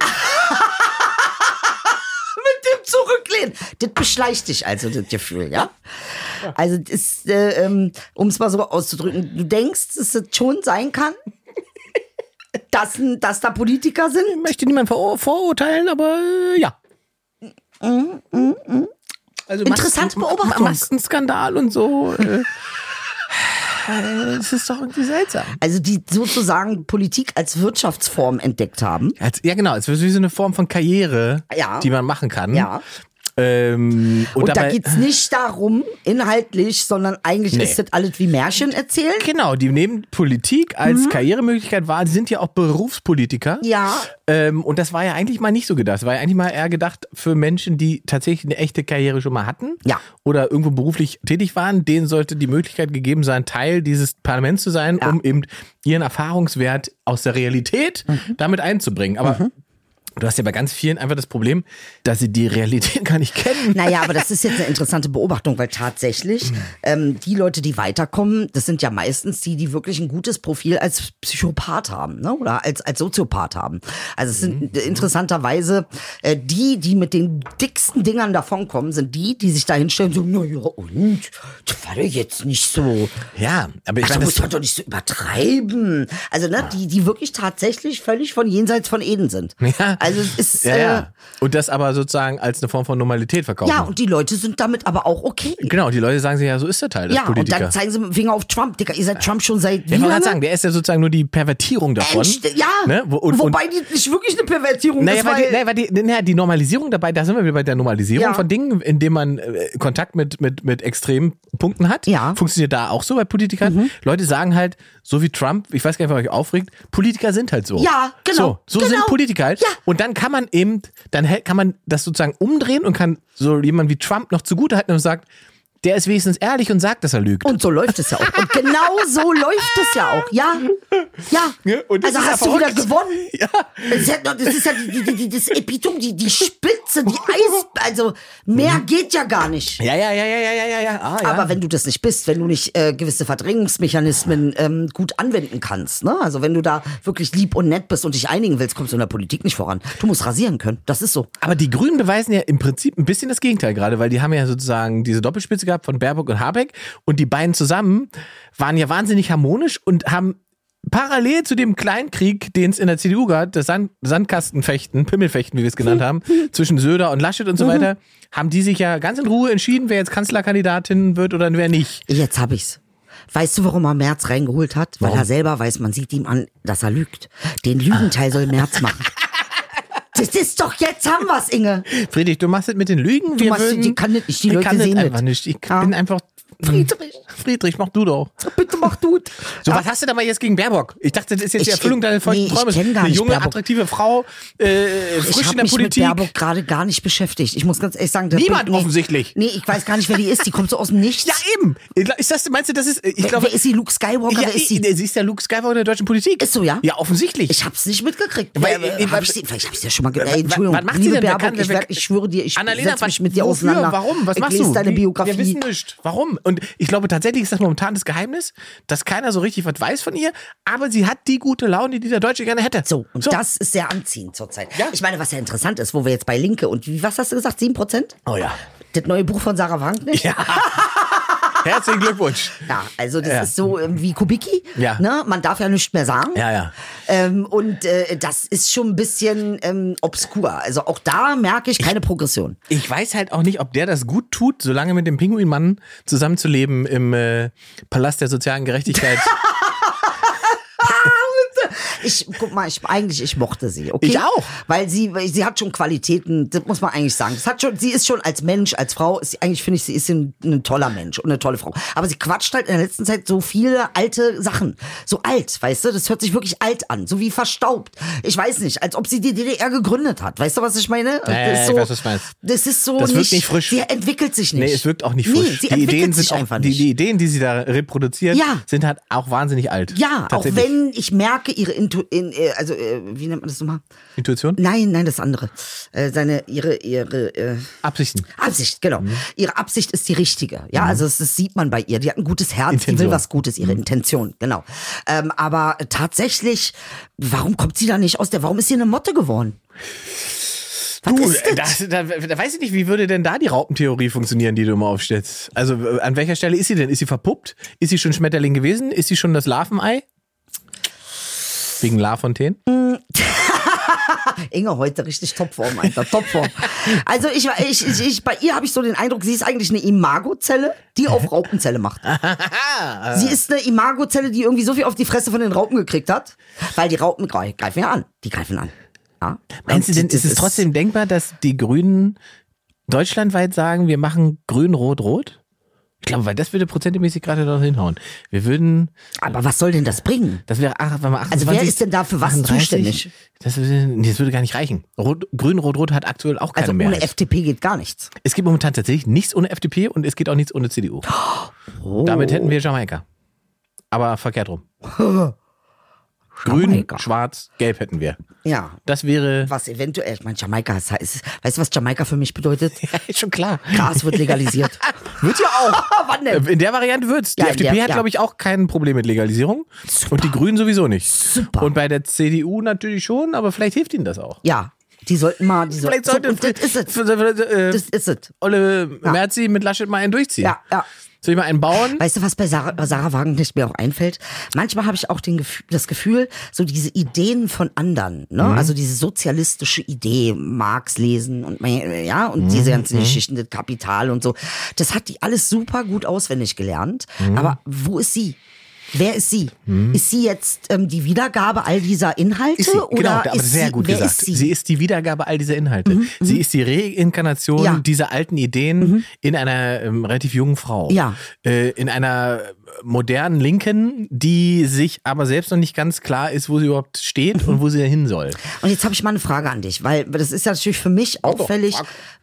Mit dem Zurücklehnen. Das beschleicht dich also, das Gefühl, ja? Also, das, äh, ähm, um es mal so auszudrücken, du denkst, dass es schon sein kann, dass, dass da Politiker sind? Ich möchte niemanden vor, vorurteilen, aber äh, ja. Also Interessante Masken- Beobachtung. Maskenskandal und so. Äh, äh, das ist doch irgendwie seltsam. Also, die sozusagen Politik als Wirtschaftsform entdeckt haben. Als, ja, genau. Es ist wie so eine Form von Karriere, Ja. die man machen kann. Ja. Ähm, und Und, da dabei, geht's nicht darum, inhaltlich, sondern eigentlich Nee. ist das alles wie Märchen erzählen. Genau, die nehmen Politik als Karrieremöglichkeit wahr. Die sind ja auch Berufspolitiker. Mhm. Ja. Ähm, und das war ja eigentlich mal nicht so gedacht. Das war ja eigentlich mal eher gedacht für Menschen, die tatsächlich eine echte Karriere schon mal hatten. Ja. Oder irgendwo beruflich tätig waren. Denen sollte die Möglichkeit gegeben sein, Teil dieses Parlaments zu sein, Ja. um eben ihren Erfahrungswert aus der Realität Mhm. damit einzubringen. Aber Du hast ja bei ganz vielen einfach das Problem, dass sie die Realität gar nicht kennen. Naja, aber das ist jetzt eine interessante Beobachtung, weil tatsächlich ähm, die Leute, die weiterkommen, das sind ja meistens die, die wirklich ein gutes Profil als Psychopath haben ne? oder als, als Soziopath haben. Also es sind interessanterweise äh, die, die mit den dicksten Dingern davonkommen, sind die, die sich da hinstellen und sagen, naja, und? Das war doch jetzt nicht so. Ja, aber ich Ach, da meine, muss das, man doch nicht so übertreiben. Also, ne, die, die wirklich tatsächlich völlig von jenseits von Eden sind. Ja. Also, es ist, ja, äh, ja. Und das aber sozusagen als eine Form von Normalität verkaufen. ja, und die Leute sind damit aber auch okay. Genau, die Leute sagen sich ja, so ist der Teil des Ja, und Politiker. dann zeigen sie mit dem Finger auf Trump. Digga, ihr seid Trump schon seit wie ich wollte lange? gerade sagen, der ist ja sozusagen nur die Pervertierung davon. Endst- ja, Ne? Wo- und- wobei die nicht wirklich eine Pervertierung Naja, ist, weil naja, weil die, naja, die Normalisierung dabei, da sind wir wieder bei der Normalisierung Ja. von Dingen, indem man äh, Kontakt mit, mit, mit extremen Punkten hat. Ja. Mhm. Funktioniert da auch so bei Politikern. Leute sagen halt, so wie Trump, ich weiß gar nicht, was euch aufregt, Politiker sind halt so. Ja, genau, So, so genau. sind Politiker halt. Ja. Und dann kann man eben, dann kann man das sozusagen umdrehen und kann so jemand wie Trump noch zugutehalten und sagt, der ist wenigstens ehrlich und sagt, dass er lügt. Und so läuft es ja auch. Und genau so läuft es ja auch. Ja, ja. Also hast du wieder gewonnen. Ja. Das ist ja, das ist ja die, die, die, das Epitom, die, die Spitze, die Eis... Also mehr geht ja gar nicht. Ja, ja, ja, ja, ja, ja, ja, ja. Ah, ja. Aber wenn du das nicht bist, wenn du nicht äh, gewisse Verdrängungsmechanismen ähm, gut anwenden kannst, ne? also wenn du da wirklich lieb und nett bist und dich einigen willst, kommst du in der Politik nicht voran. Du musst rasieren können. Das ist so. Aber die Grünen beweisen ja im Prinzip ein bisschen das Gegenteil gerade, weil die haben ja sozusagen diese Doppelspitze gehabt von Baerbock und Habeck und die beiden zusammen waren ja wahnsinnig harmonisch und haben parallel zu dem Kleinkrieg, den es in der CDU gab, das Sand Sandkastenfechten, Pimmelfechten, wie wir es genannt haben, zwischen Söder und Laschet und so weiter, haben die sich ja ganz in Ruhe entschieden, wer jetzt Kanzlerkandidatin wird oder wer nicht. Jetzt hab ich's. Weißt du, warum er Merz reingeholt hat? Weil er selber weiß, man sieht ihm an, dass er lügt. Den Lügenteil soll Merz machen. Das ist doch, jetzt haben wir's, Inge. Friedrich, du machst es mit den Lügen. Wir machst- die kann das nicht, die ich Leute kann das sehen das. einfach nicht. Ich Ja. bin einfach... Friedrich. Friedrich, mach du doch. Bitte mach du So, was hast du da mal jetzt gegen Baerbock? Ich dachte, das ist jetzt die Ich- Erfüllung deiner feuchten nee, ich Träume. kenn gar Eine nicht junge, Baerbock. attraktive Frau, äh, Ich frisch habe in der mich mit Politik. Baerbock gerade gar nicht beschäftigt. Ich muss ganz ehrlich sagen, Niemand nee, offensichtlich. Nee, ich weiß gar nicht, wer die ist. Die kommt so aus dem Nichts. Ja, eben. Ist das, meinst du, das ist, ich wer, glaube, wer ist sie? Luke Skywalker? ja, wer ist sie? sie ist der Luke Skywalker der deutschen Politik. Ist so, ja? Ja, offensichtlich. Ich hab's nicht mitgekriegt. Weil- äh, hab ich sie, vielleicht hab ich ja schon mal ge- Wa- Ey, Entschuldigung, was macht sie liebe denn? Baerbock, kann- ich, werd, ich schwöre dir, ich Annalena, setz mich was- mit dir auseinander. Warum? Was ich machst du? deine Wir- Biografie. Wir wissen nicht. Warum? Und ich glaube, tatsächlich ist das momentan das Geheimnis, dass keiner so richtig was weiß von ihr, aber sie hat die gute Laune, die der Deutsche gerne hätte. So, und das ist sehr anziehend zurzeit. Ja. Ich meine, was ja interessant ist, wo wir jetzt bei Linke und wie, was hast du gesagt, 7%? Oh ja. Das neue Buch von Sarah Wagenknecht? Ja. Herzlichen Glückwunsch. Ja, also das Ja. ist so ähm, wie Kubicki. Ja. Ne? Man darf ja nichts mehr sagen. Ja, ja. Ähm, und äh, das ist schon ein bisschen ähm, obskur. Also auch da merke ich keine Progression. Ich weiß halt auch nicht, ob der das gut tut, solange mit dem Pinguinmann zusammenzuleben im äh, Palast der sozialen Gerechtigkeit. Ich guck mal, ich eigentlich ich mochte sie, okay? Ich auch. Weil sie sie hat schon Qualitäten, das muss man eigentlich sagen. Das hat schon sie ist schon als Mensch, als Frau, ist eigentlich finde ich sie ist ein, ein toller Mensch und eine tolle Frau. Aber sie quatscht halt in der letzten Zeit so viele alte Sachen. So alt, weißt du? Das hört sich wirklich alt an, so wie verstaubt. Ich weiß nicht, als ob sie die DDR gegründet hat. Weißt du, was ich meine? Ja, ja, das ist ich so, weiß, was du meinst. Das ist so Das wirkt nicht, nicht frisch. Sie entwickelt sich nicht. nee, es wirkt auch nicht Nee, frisch. sie die Ideen sind auch, einfach die, nicht. die Ideen, die sie da reproduziert, Ja. sind halt auch wahnsinnig alt. ja, auch wenn ich merke, ihre Intu in, äh, also äh, wie nennt man das nochmal? Intuition? Nein, nein, das andere. Äh, seine, ihre, ihre äh, Absichten. Absicht, genau. Mhm. Ihre Absicht ist die richtige. Ja, also das, das sieht man bei ihr. Die hat ein gutes Herz, die Intention. Mhm. will was Gutes, ihre Intention, genau. Ähm, aber tatsächlich, warum kommt sie da nicht aus der, warum ist sie eine Motte geworden? Was Du, ist das? da, da weiß ich nicht, wie würde denn da die Raupentheorie funktionieren, die du immer aufstellst? Also an welcher Stelle ist sie denn? Ist sie verpuppt? Ist sie schon Schmetterling gewesen? Ist sie schon das Larvenei? Wegen Larfontaine? Inge heute richtig Topform, Alter, Topform. Also ich, ich, ich, ich bei ihr habe ich so den Eindruck, sie ist eigentlich eine Imagozelle, die auf Raupenzelle macht. sie ist eine Imagozelle, die irgendwie so viel auf die Fresse von den Raupen gekriegt hat, weil die Raupen gre- greifen ja an. Die greifen an. Ja? Meinst du denn, ist es trotzdem denkbar, dass die Grünen deutschlandweit sagen, wir machen grün, rot, rot? Ich glaube, weil das würde prozentemäßig gerade noch hinhauen. Wir würden, Aber was soll denn das bringen? das wäre, ach, wenn man 28, Also wer ist denn da für was 38, zuständig? Das, würde- das würde gar nicht reichen. Rot, grün, rot, rot hat aktuell auch keine Also ohne Mehrheit. FDP geht gar nichts. Es gibt momentan tatsächlich nichts ohne FDP und es geht auch nichts ohne CDU. Oh. Damit hätten wir Jamaika. Aber verkehrt rum. Grün, schwarz, gelb hätten wir. Ja. Das wäre. Was eventuell, ich meine, Jamaika ist, ist, weißt du, was Jamaika für mich bedeutet? Ja, ist schon klar. Gras wird legalisiert. Wird ja auch. Wann denn? In der Variante wird's. Die Ja, FDP der- hat, ja. glaube ich, auch kein Problem mit Legalisierung. Und die Grünen sowieso nicht. Super. Und bei der CDU natürlich schon, aber vielleicht hilft ihnen das auch. Ja, die sollten mal, die Vielleicht sollten, sollte so, das ist es. äh, Das ist es. Olle Merzi mit Laschet mal einen durchziehen. Ja, ja. Soll ich mal einen bauen? Weißt du, was bei Sarah, bei Sarah Wagenknecht mir auch einfällt? Manchmal habe ich auch den, das Gefühl, so diese Ideen von anderen, ne? Mhm. also diese sozialistische Idee, Marx lesen und ja und Mhm, diese ganzen Geschichten, das Kapital und so, das hat die alles super gut auswendig gelernt. Mhm. Aber wo ist sie? Wer ist sie? Ist sie jetzt ähm, die Wiedergabe all dieser Inhalte Ist sie, oder genau, aber ist sehr sie, gut gesagt. Ist sie? sie ist die Wiedergabe all dieser Inhalte. Sie ist die Reinkarnation Ja. Mhm. dieser alten Ideen in einer ähm, relativ jungen Frau. Ja. Äh, in einer modernen Linken, die sich aber selbst noch nicht ganz klar ist, wo sie überhaupt steht und wo sie hin soll. Und jetzt habe ich mal eine Frage an dich, weil das ist ja natürlich für mich auffällig,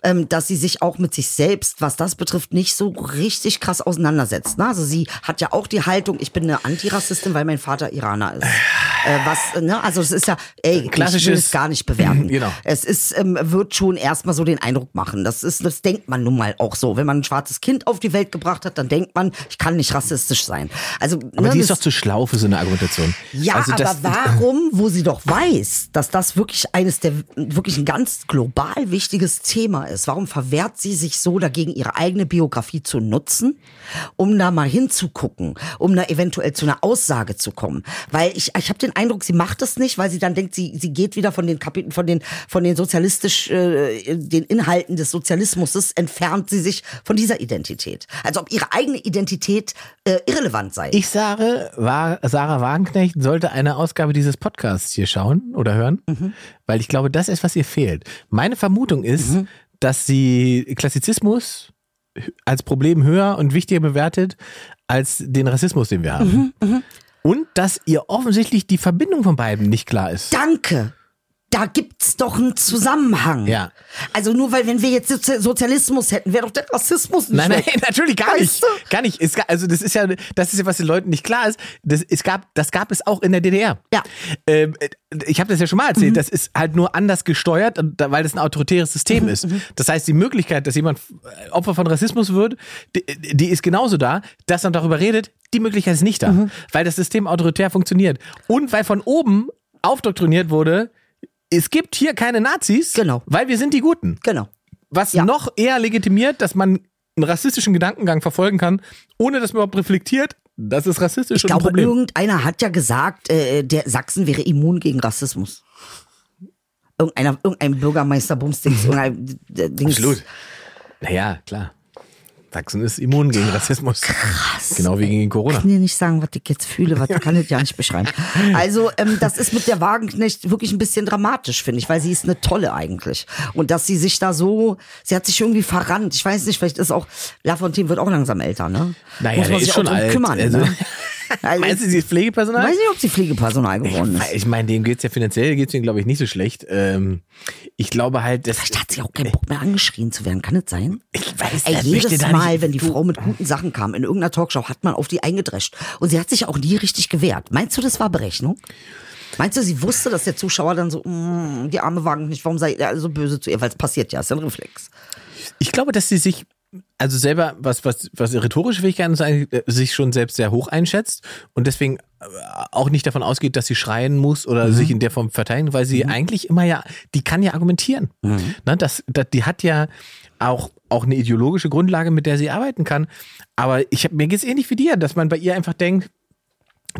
ähm, dass sie sich auch mit sich selbst, was das betrifft, nicht so richtig krass auseinandersetzt. Ne? Also sie hat ja auch die Haltung, ich bin eine Antirassistin, weil mein Vater Iraner ist. Äh, was, ne? Also es ist ja, ey, ich will Klassisches- es gar nicht bewerten. Genau. Es ist, ähm, wird schon erstmal so den Eindruck machen. Das ist, das denkt man nun mal auch so. Wenn man ein schwarzes Kind auf die Welt gebracht hat, dann denkt man, ich kann nicht rassistisch sein. Also, Aber ne, die ist doch zu schlau für so eine Argumentation. ja, also aber warum, wo sie doch weiß, dass das wirklich eines der, wirklich ein ganz global wichtiges Thema ist, warum verwehrt sie sich so dagegen, ihre eigene Biografie zu nutzen, um da mal hinzugucken, um da eventuell zu einer Aussage zu kommen? Weil ich, ich habe den Eindruck, sie macht das nicht, weil sie dann denkt, sie, sie geht wieder von den Kapiteln, von den, von den sozialistisch, äh, den Inhalten des Sozialismus, entfernt sie sich von dieser Identität. Also ob ihre eigene Identität äh, irrelevant sei. Ich sage, Sarah Wagenknecht sollte eine Ausgabe dieses Podcasts hier schauen oder hören, Mhm. weil ich glaube, das ist, was ihr fehlt. Meine Vermutung ist, Mhm. dass sie Klassizismus als Problem höher und wichtiger bewertet als den Rassismus, den wir haben. Mhm, Und dass ihr offensichtlich die Verbindung von beiden nicht klar ist. Danke. Da gibt's doch einen Zusammenhang. Ja. Also nur weil, wenn wir jetzt Sozi- Sozialismus hätten, wäre doch der Rassismus nicht Nein, nein, weg. natürlich gar Weißt nicht. du? Gar nicht. Es, also das ist ja, das ist ja, was den Leuten nicht klar ist. Das, es gab, das gab es auch in der DDR. Ja. Ähm, äh, ich habe das ja schon mal erzählt. Das ist halt nur anders gesteuert, weil das ein autoritäres System ist. Das heißt, die Möglichkeit, dass jemand äh, Opfer von Rassismus wird, die, die ist genauso da. Dass man darüber redet, die Möglichkeit ist nicht da, weil das System autoritär funktioniert und weil von oben aufdoktriniert wurde. Es gibt hier keine Nazis, Genau. weil wir sind die Guten Genau. was Ja. noch eher legitimiert, dass man einen rassistischen Gedankengang verfolgen kann, ohne dass man überhaupt reflektiert, das ist rassistisch Ich glaube, Problem. irgendeiner hat ja gesagt, äh, der Sachsen wäre immun gegen Rassismus. Irgendeiner, irgendein Bürgermeister Bumsdings, irgendein äh, Dings. Absolut. Naja, klar. Sachsen ist immun gegen Rassismus. Krass. Genau wie gegen Corona. Ich kann dir nicht sagen, was ich jetzt fühle, was kann ich ja nicht beschreiben. Also, ähm, das ist mit der Wagenknecht wirklich ein bisschen dramatisch, finde ich, weil sie ist eine tolle eigentlich. Und dass sie sich da so, sie hat sich irgendwie verrannt. Ich weiß nicht, vielleicht ist auch, Lafontaine wird auch langsam älter, ne? Naja, Muss man ist sich schon auch drum alt. kümmern, Also- ne? Also, Meinst du, sie ist Pflegepersonal? weiß nicht, ob sie Pflegepersonal geworden ist. Ich meine, dem geht's ja finanziell, geht's ihm, glaube ich, nicht so schlecht. Ähm, ich glaube halt, dass. Vielleicht hat sie auch keinen Bock mehr angeschrien zu werden, kann es sein? Ich weiß, Ey, jedes Mal, wenn die Frau mit guten Sachen kam, in irgendeiner Talkshow, hat man auf die eingedrescht. Und sie hat sich auch nie richtig gewehrt. Meinst du, das war Berechnung? Meinst du, sie wusste, dass der Zuschauer dann so, mm, die arme Wagen nicht, warum sei er so böse zu ihr? Weil es passiert ja, ist ja ein Reflex. Ich glaube, dass sie sich, also selber, was, was, was rhetorische Fähigkeiten äh, sich schon selbst sehr hoch einschätzt und deswegen äh, auch nicht davon ausgeht, dass sie schreien muss oder Mhm. sich in der Form verteidigen, weil sie eigentlich immer ja, die kann ja argumentieren. Mhm. Ne, das, das, die hat ja auch, auch eine ideologische Grundlage, mit der sie arbeiten kann. Aber ich hab, mir geht's ähnlich wie dir, dass man bei ihr einfach denkt,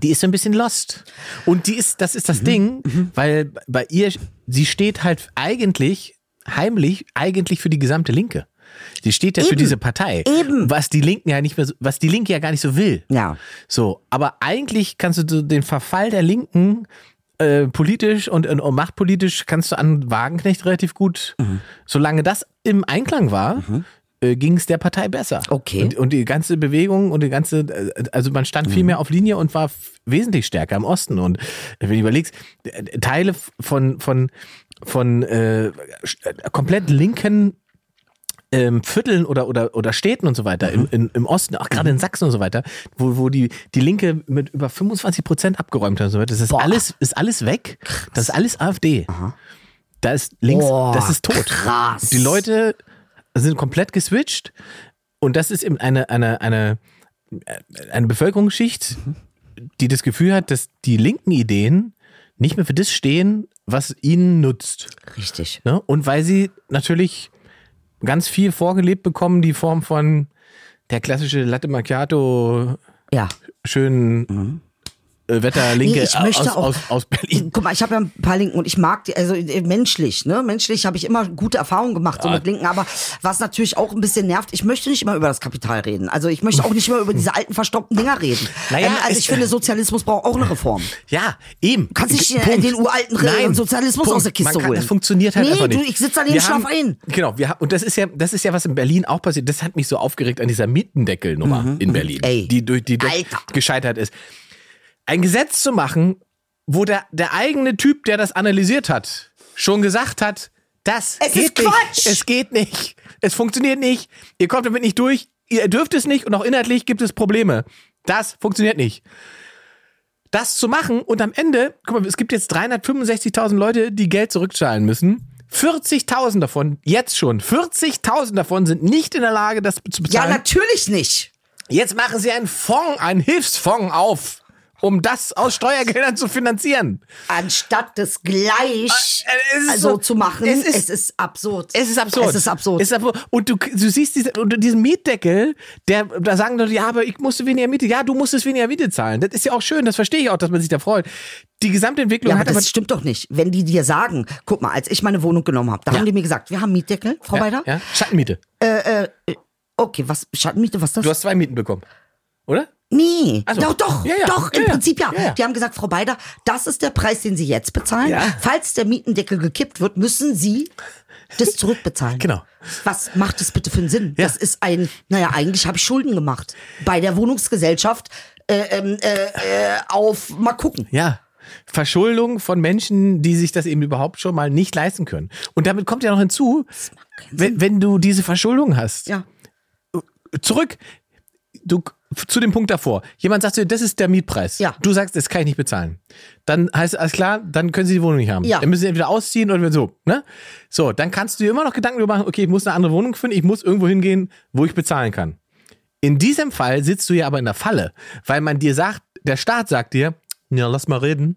die ist so ein bisschen lost. Und die ist, das ist Mhm. das Ding, weil bei ihr, sie steht halt eigentlich, heimlich, eigentlich für die gesamte Linke. Sie steht ja für Eben. diese Partei. Eben. Was die Linken ja nicht mehr so, was die Linke ja gar nicht so will. Ja. So, aber eigentlich kannst du den Verfall der Linken äh, politisch und, und, machtpolitisch kannst du an Wagenknecht relativ gut, Mhm. solange das im Einklang war, äh, ging es der Partei besser. Okay. Und, und die ganze Bewegung und die ganze, äh, also man stand Mhm. viel mehr auf Linie und war wesentlich stärker im Osten. Und wenn du überlegst, äh, Teile von, von, von äh, komplett linken ähm, Vierteln oder, oder, oder Städten und so weiter im, in, im Osten, auch gerade in Sachsen und so weiter, wo, wo die, die Linke mit über 25 Prozent abgeräumt hat und so weiter. Das ist Boah. alles, ist alles weg. Das ist alles AfD. Da ist links, Boah, das ist tot. krass. Die Leute sind komplett geswitcht und das ist eben eine, eine, eine, eine Bevölkerungsschicht, die das Gefühl hat, dass die linken Ideen nicht mehr für das stehen, was ihnen nutzt. Richtig. Ne? Und weil sie natürlich ganz viel vorgelebt bekommen, die Form von der klassische Latte Macchiato, Ja. schönen äh, Wetterlinke Nee, aus, aus, aus Berlin. Guck mal, ich habe ja ein paar Linken und ich mag die, also äh, menschlich, ne? Menschlich habe ich immer gute Erfahrungen gemacht so Ja. mit Linken, aber was natürlich auch ein bisschen nervt, ich möchte nicht immer über das Kapital reden. Also ich möchte auch nicht immer über diese alten verstoppten Dinger reden. Naja, ähm, also ich finde, Sozialismus braucht auch eine Reform. Ja, eben. Du kannst nicht äh, Punkt. den uralten Nein, Sozialismus Punkt. aus der Kiste kann, holen. Das funktioniert halt nee, einfach nicht. du, ich sitze daneben Wir schlaf haben- ein. Genau, wir haben, und das ist ja, das ist ja was in Berlin auch passiert. Das hat mich so aufgeregt an dieser Mietendeckelnummer in Berlin, Mhm, Ey, die durch die Alter. gescheitert ist. Ein Gesetz zu machen, wo der, der eigene Typ, der das analysiert hat, schon gesagt hat, das Es geht ist nicht. Quatsch. Es geht nicht. Es funktioniert nicht. Ihr kommt damit nicht durch. Ihr dürft es nicht und auch inhaltlich gibt es Probleme. Das funktioniert nicht das zu machen und am Ende, guck mal, es gibt jetzt 365.000 Leute, die Geld zurückzahlen müssen. 40.000 davon, jetzt schon, 40.000 davon sind nicht in der Lage, das zu Ja, bezahlen. natürlich nicht. jetzt machen sie einen Fonds, einen Hilfsfonds auf, um das aus Steuergeldern zu finanzieren. Anstatt das gleich Äh, es ist also so- zu machen, es ist- es ist absurd. Es ist absurd. Es ist absurd. Es ist absurd. Und du, du siehst diese, und diesen Mietdeckel, der, da sagen Leute, ja, aber ich musste weniger Miete. Ja, du musstest weniger Miete zahlen. Das ist ja auch schön, das verstehe ich auch, dass man sich da freut. Die Gesamtentwicklung Ja, aber hat aber das stimmt doch nicht. Wenn die dir sagen, guck mal, als ich meine Wohnung genommen habe, da haben die mir gesagt, wir haben Mietdeckel, Frau Beider. Ja, Schattenmiete. Okay, was Schattenmiete, was ist das? Du hast zwei Mieten bekommen. Oder? Nee, Ach so. doch, doch, Ja, ja. doch, im Ja, ja. Prinzip ja. Die haben gesagt, Frau Beider, das ist der Preis, den Sie jetzt bezahlen. Falls der Mietendeckel gekippt wird, müssen Sie das zurückbezahlen. Genau. Was macht das bitte für einen Sinn? Das ist ein, naja, eigentlich habe ich Schulden gemacht. Bei der Wohnungsgesellschaft äh, ähm, äh, äh, auf, mal gucken. Ja. Verschuldung von Menschen, die sich das eben überhaupt schon mal nicht leisten können. Und damit kommt ja noch hinzu, wenn, wenn du diese Verschuldung hast, Ja. zurück, du zu dem Punkt davor. Jemand sagt dir, das ist der Mietpreis. Ja. Du sagst, das kann ich nicht bezahlen. Dann heißt es, alles klar, dann können sie die Wohnung nicht haben. Ja. Dann müssen sie entweder ausziehen oder so. Ne? So, dann kannst du dir immer noch Gedanken darüber machen, okay, ich muss eine andere Wohnung finden, ich muss irgendwo hingehen, wo ich bezahlen kann. In diesem Fall sitzt du ja aber in der Falle, weil man dir sagt, der Staat sagt dir, ja, lass mal reden.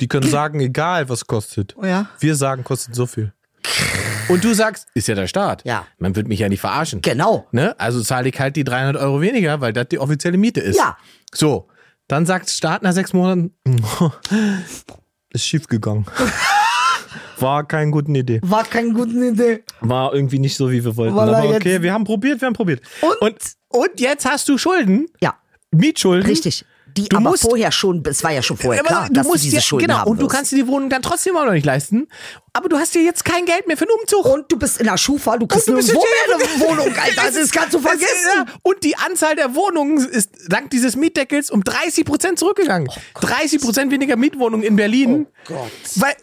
Die können sagen, egal was kostet. Oh ja. Wir sagen, kostet so viel. Und du sagst, ist ja der Staat. Ja. Man wird mich ja nicht verarschen. Genau. Ne? Also zahle ich halt die 300 Euro weniger, weil das die offizielle Miete ist. Ja. So, dann sagt Staat nach sechs Monaten, ist schief gegangen. War keine gute Idee. War keine gute Idee. War irgendwie nicht so, wie wir wollten. Voilà, Aber okay, wir haben probiert, wir haben probiert. Und? und, und jetzt hast du Schulden. Ja, Mietschulden. richtig. Die Du aber musst- vorher schon, es war ja schon vorher Aber klar, du dass musst du diese dir, Schulden genau, haben und du wirst. kannst dir die Wohnung dann trotzdem immer noch nicht leisten. Aber du hast dir jetzt kein Geld mehr für einen Umzug. Und du bist in der Schufa, du kriegst nirgendwo mehr eine Wohnung, Alter. Das kannst du Es ist- vergessen. ja, Und die Anzahl der Wohnungen ist dank dieses Mietdeckels um 30 Prozent zurückgegangen. 30 Prozent weniger Mietwohnungen in Berlin. Oh Gott. Weil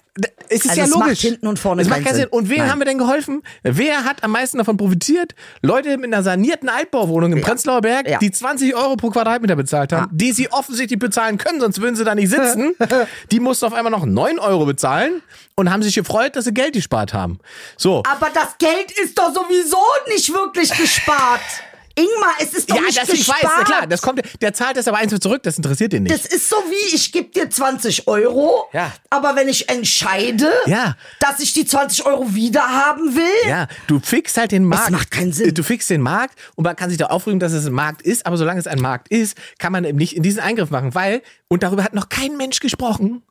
es ist Also ja es logisch. macht hinten und vorne es macht keinen Sinn. Und wem haben wir denn geholfen? Wer hat am meisten davon profitiert? Leute mit einer sanierten Altbauwohnung im Prenzlauer Berg, Ja. die 20 Euro pro Quadratmeter bezahlt haben, die sie offensichtlich bezahlen können, sonst würden sie da nicht sitzen. die mussten auf einmal noch 9 Euro bezahlen und haben sich gefreut, dass sie Geld gespart haben. So. Aber das Geld ist doch sowieso nicht wirklich gespart. Ingmar, es ist doch ja, nicht das ich gespart. weiß, na klar, das kommt, der zahlt das aber eins zurück, das interessiert den nicht. Das ist so wie, ich gebe dir 20 Euro, Ja. aber wenn ich entscheide, Ja. dass ich die 20 Euro wieder haben will, ja, du fixst halt den Markt. macht keinen Sinn. Du fixst den Markt und man kann sich da aufregen, dass es ein Markt ist, aber solange es ein Markt ist, kann man eben nicht in diesen Eingriff machen, weil, und darüber hat noch kein Mensch gesprochen,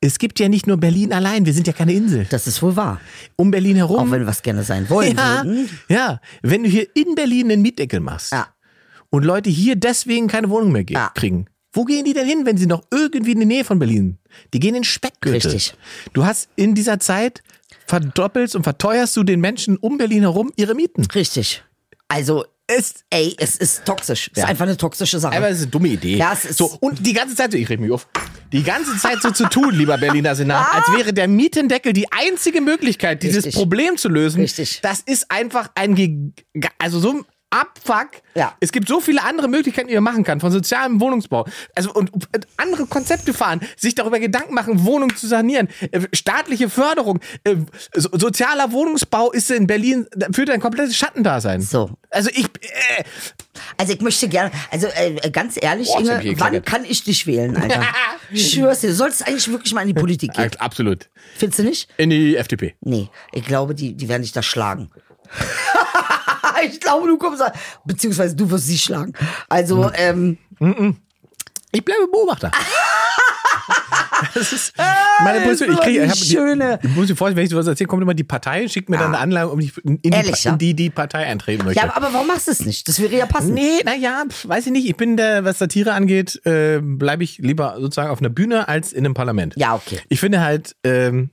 es gibt ja nicht nur Berlin allein, wir sind ja keine Insel. das ist wohl wahr. Um Berlin herum. Auch wenn wir was gerne sein wollen ja, würden. ja, wenn du hier in Berlin einen Mietdeckel machst Ja. und Leute hier deswegen keine Wohnung mehr Ja. kriegen, wo gehen die denn hin, wenn sie noch irgendwie in der Nähe von Berlin? Die gehen in Speckgürtel. Richtig. Du hast in dieser Zeit verdoppelst und verteuerst du den Menschen um Berlin herum ihre Mieten. Richtig. Also, Es, ey, es ist toxisch. Es Ja. ist einfach eine toxische Sache. aber es ist eine dumme Idee. Ja, es ist- so, und die ganze Zeit, so, ich rede mich auf, die ganze Zeit so zu tun, lieber Berliner Senat, als wäre der Mietendeckel die einzige Möglichkeit, dieses Richtig. Problem zu lösen. Richtig. Das ist einfach ein, Gig- also so Abfuck. Ja. Es gibt so viele andere Möglichkeiten, die man machen kann, von sozialem Wohnungsbau. Also und, und andere Konzepte fahren, sich darüber Gedanken machen, Wohnungen zu sanieren, äh, staatliche Förderung, äh, so, sozialer Wohnungsbau ist in Berlin führt ein komplettes Schattendasein. So. Also ich äh, Also ich möchte gerne, also äh, ganz ehrlich, Boah, Inge, wann kann ich dich wählen, Alter? ich schwör's dir, du solltest eigentlich wirklich mal in die Politik gehen. absolut Findest du nicht? in die FDP. Nee, ich glaube, die, die werden dich da schlagen. ich glaube, du kommst da, beziehungsweise du wirst sie schlagen. Also, ähm, Ich bleibe Beobachter. das ist meine das ist Position. Ich kriege, ich hab, schöne- Die, muss dir vorstellen, wenn ich sowas erzähle, kommt immer die Partei, schickt mir dann eine Anlage, um die, in, die, Ehrlich, ja? in die die Partei eintreten möchte. ja, aber warum machst du es nicht? Das wäre ja passend. Nee, naja, weiß ich nicht. Ich bin der, was Satire angeht, äh, bleibe ich lieber sozusagen auf einer Bühne als in einem Parlament. Ja, okay. Ich finde halt, ähm,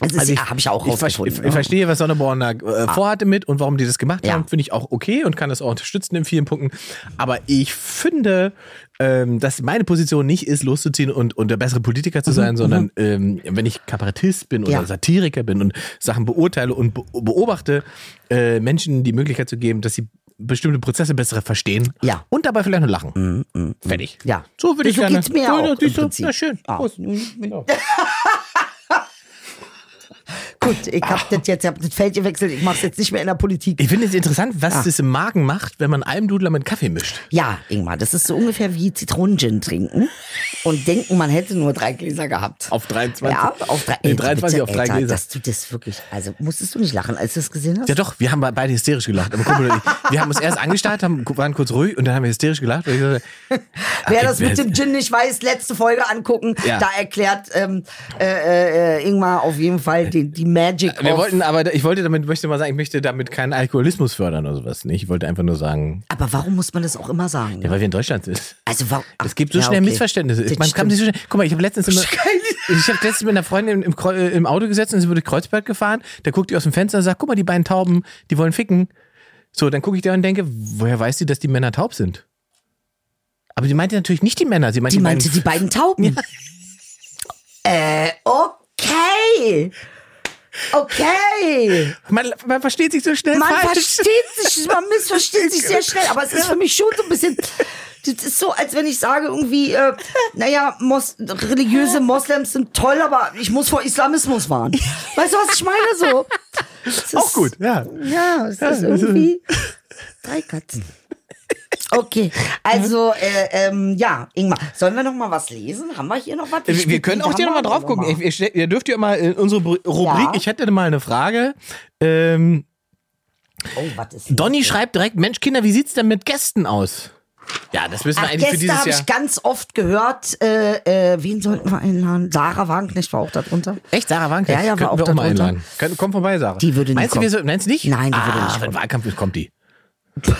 Das also ja, habe ich auch ich, rausgefunden. ich, ich verstehe, was Sonneborn da äh, vorhatte mit und warum die das gemacht Ja. haben, finde ich auch okay und kann das auch unterstützen in vielen Punkten. Aber ich finde, ähm, dass meine Position nicht ist, loszuziehen und, und der bessere Politiker zu sein, sondern ähm, wenn ich Kabarettist bin oder Mhm, Ja. Satiriker bin und Sachen beurteile und be beobachte, äh, Menschen die Möglichkeit zu geben, dass sie bestimmte Prozesse besser verstehen Ja. Mhm, und dabei vielleicht nur lachen. Fertig. Ja. So würde ich So gerne. geht's mir Ja, auch im du? Prinzip. Ja, schön. Ah. Prost. Ja. Gut, ich hab das jetzt, ich hab das Feld gewechselt, ich mach's jetzt nicht mehr in der Politik. Ich finde es interessant, was Ah. das im Magen macht, wenn man Almdudler mit Kaffee mischt. Ja, Ingmar, das ist so ungefähr wie Zitronengin trinken und denken, man hätte nur drei Gläser gehabt. Auf 23. Ja, auf drei, Nee, ey, 23 bitte, auf drei Alter, Gläser. Dass du das wirklich, also musstest du nicht lachen, als du das gesehen hast? Ja doch, wir haben beide hysterisch gelacht. Aber und ich, wir haben uns erst angestarrt, haben, waren kurz ruhig und dann haben wir hysterisch gelacht. gesagt, Wer das mit dem Gin nicht weiß, letzte Folge angucken. Ja. Da erklärt ähm, äh, äh, Ingmar auf jeden Fall die, die Magic wir wollten, aber ich wollte damit, möchte mal sagen, ich möchte damit keinen Alkoholismus fördern oder sowas. Nicht? Ich wollte einfach nur sagen, aber warum muss man das auch immer sagen? ja, weil wir in Deutschland sind. Also warum? Es gibt so ja, schnell okay. Missverständnisse. Das Man kann so schnell, guck mal, ich habe letztens immer, ich habe letztens mit einer Freundin im, im, äh, im Auto gesessen und sie wurde durch Kreuzberg gefahren. Da guckt die aus dem Fenster und sagt, guck mal, die beiden Tauben, die wollen ficken. So, dann gucke ich da und denke, woher weiß sie, dass die Männer taub sind? Aber sie meinte natürlich nicht die Männer, sie meinte Die die, meinte beiden die beiden Tauben. Äh, okay. Okay. Man, man versteht sich so schnell Man falsch. versteht sich, man missversteht sich sehr schnell, aber es ist für mich schon so ein bisschen. Das ist so, als wenn ich sage irgendwie, äh, naja, Mos religiöse Moslems sind toll, aber ich muss vor Islamismus warnen. Weißt du, was ich meine? So. Es Auch ist- gut, ja. Ja, es ist irgendwie drei Katzen. Okay, also äh, ähm, ja, Ingmar, sollen wir noch mal was lesen? Haben wir hier noch was? Wir, wir können auch hier nochmal drauf gucken. Ihr, ihr- dürft ja mal in unsere Rubrik, Ja. ich hätte mal eine Frage. Ähm, Oh, was ist hier? Donny schreibt direkt, Mensch, Kinder, wie sieht's denn mit Gästen aus? Ja, das müssen wir Ach, eigentlich für Gäste dieses habe Jahr. ich ganz oft gehört. Äh, äh, wen sollten wir einladen? Sarah Wagenknecht war auch da drunter. Echt, Sarah Wagenknecht? Ja, ja, war auch wir auch mal einladen. Komm, komm vorbei, Sarah. Die würde nicht meinst Du, wir kommen. so, meinst du nicht? Nein, die ah, würde nicht wenn kommen. Wahlkampf ist, kommt die.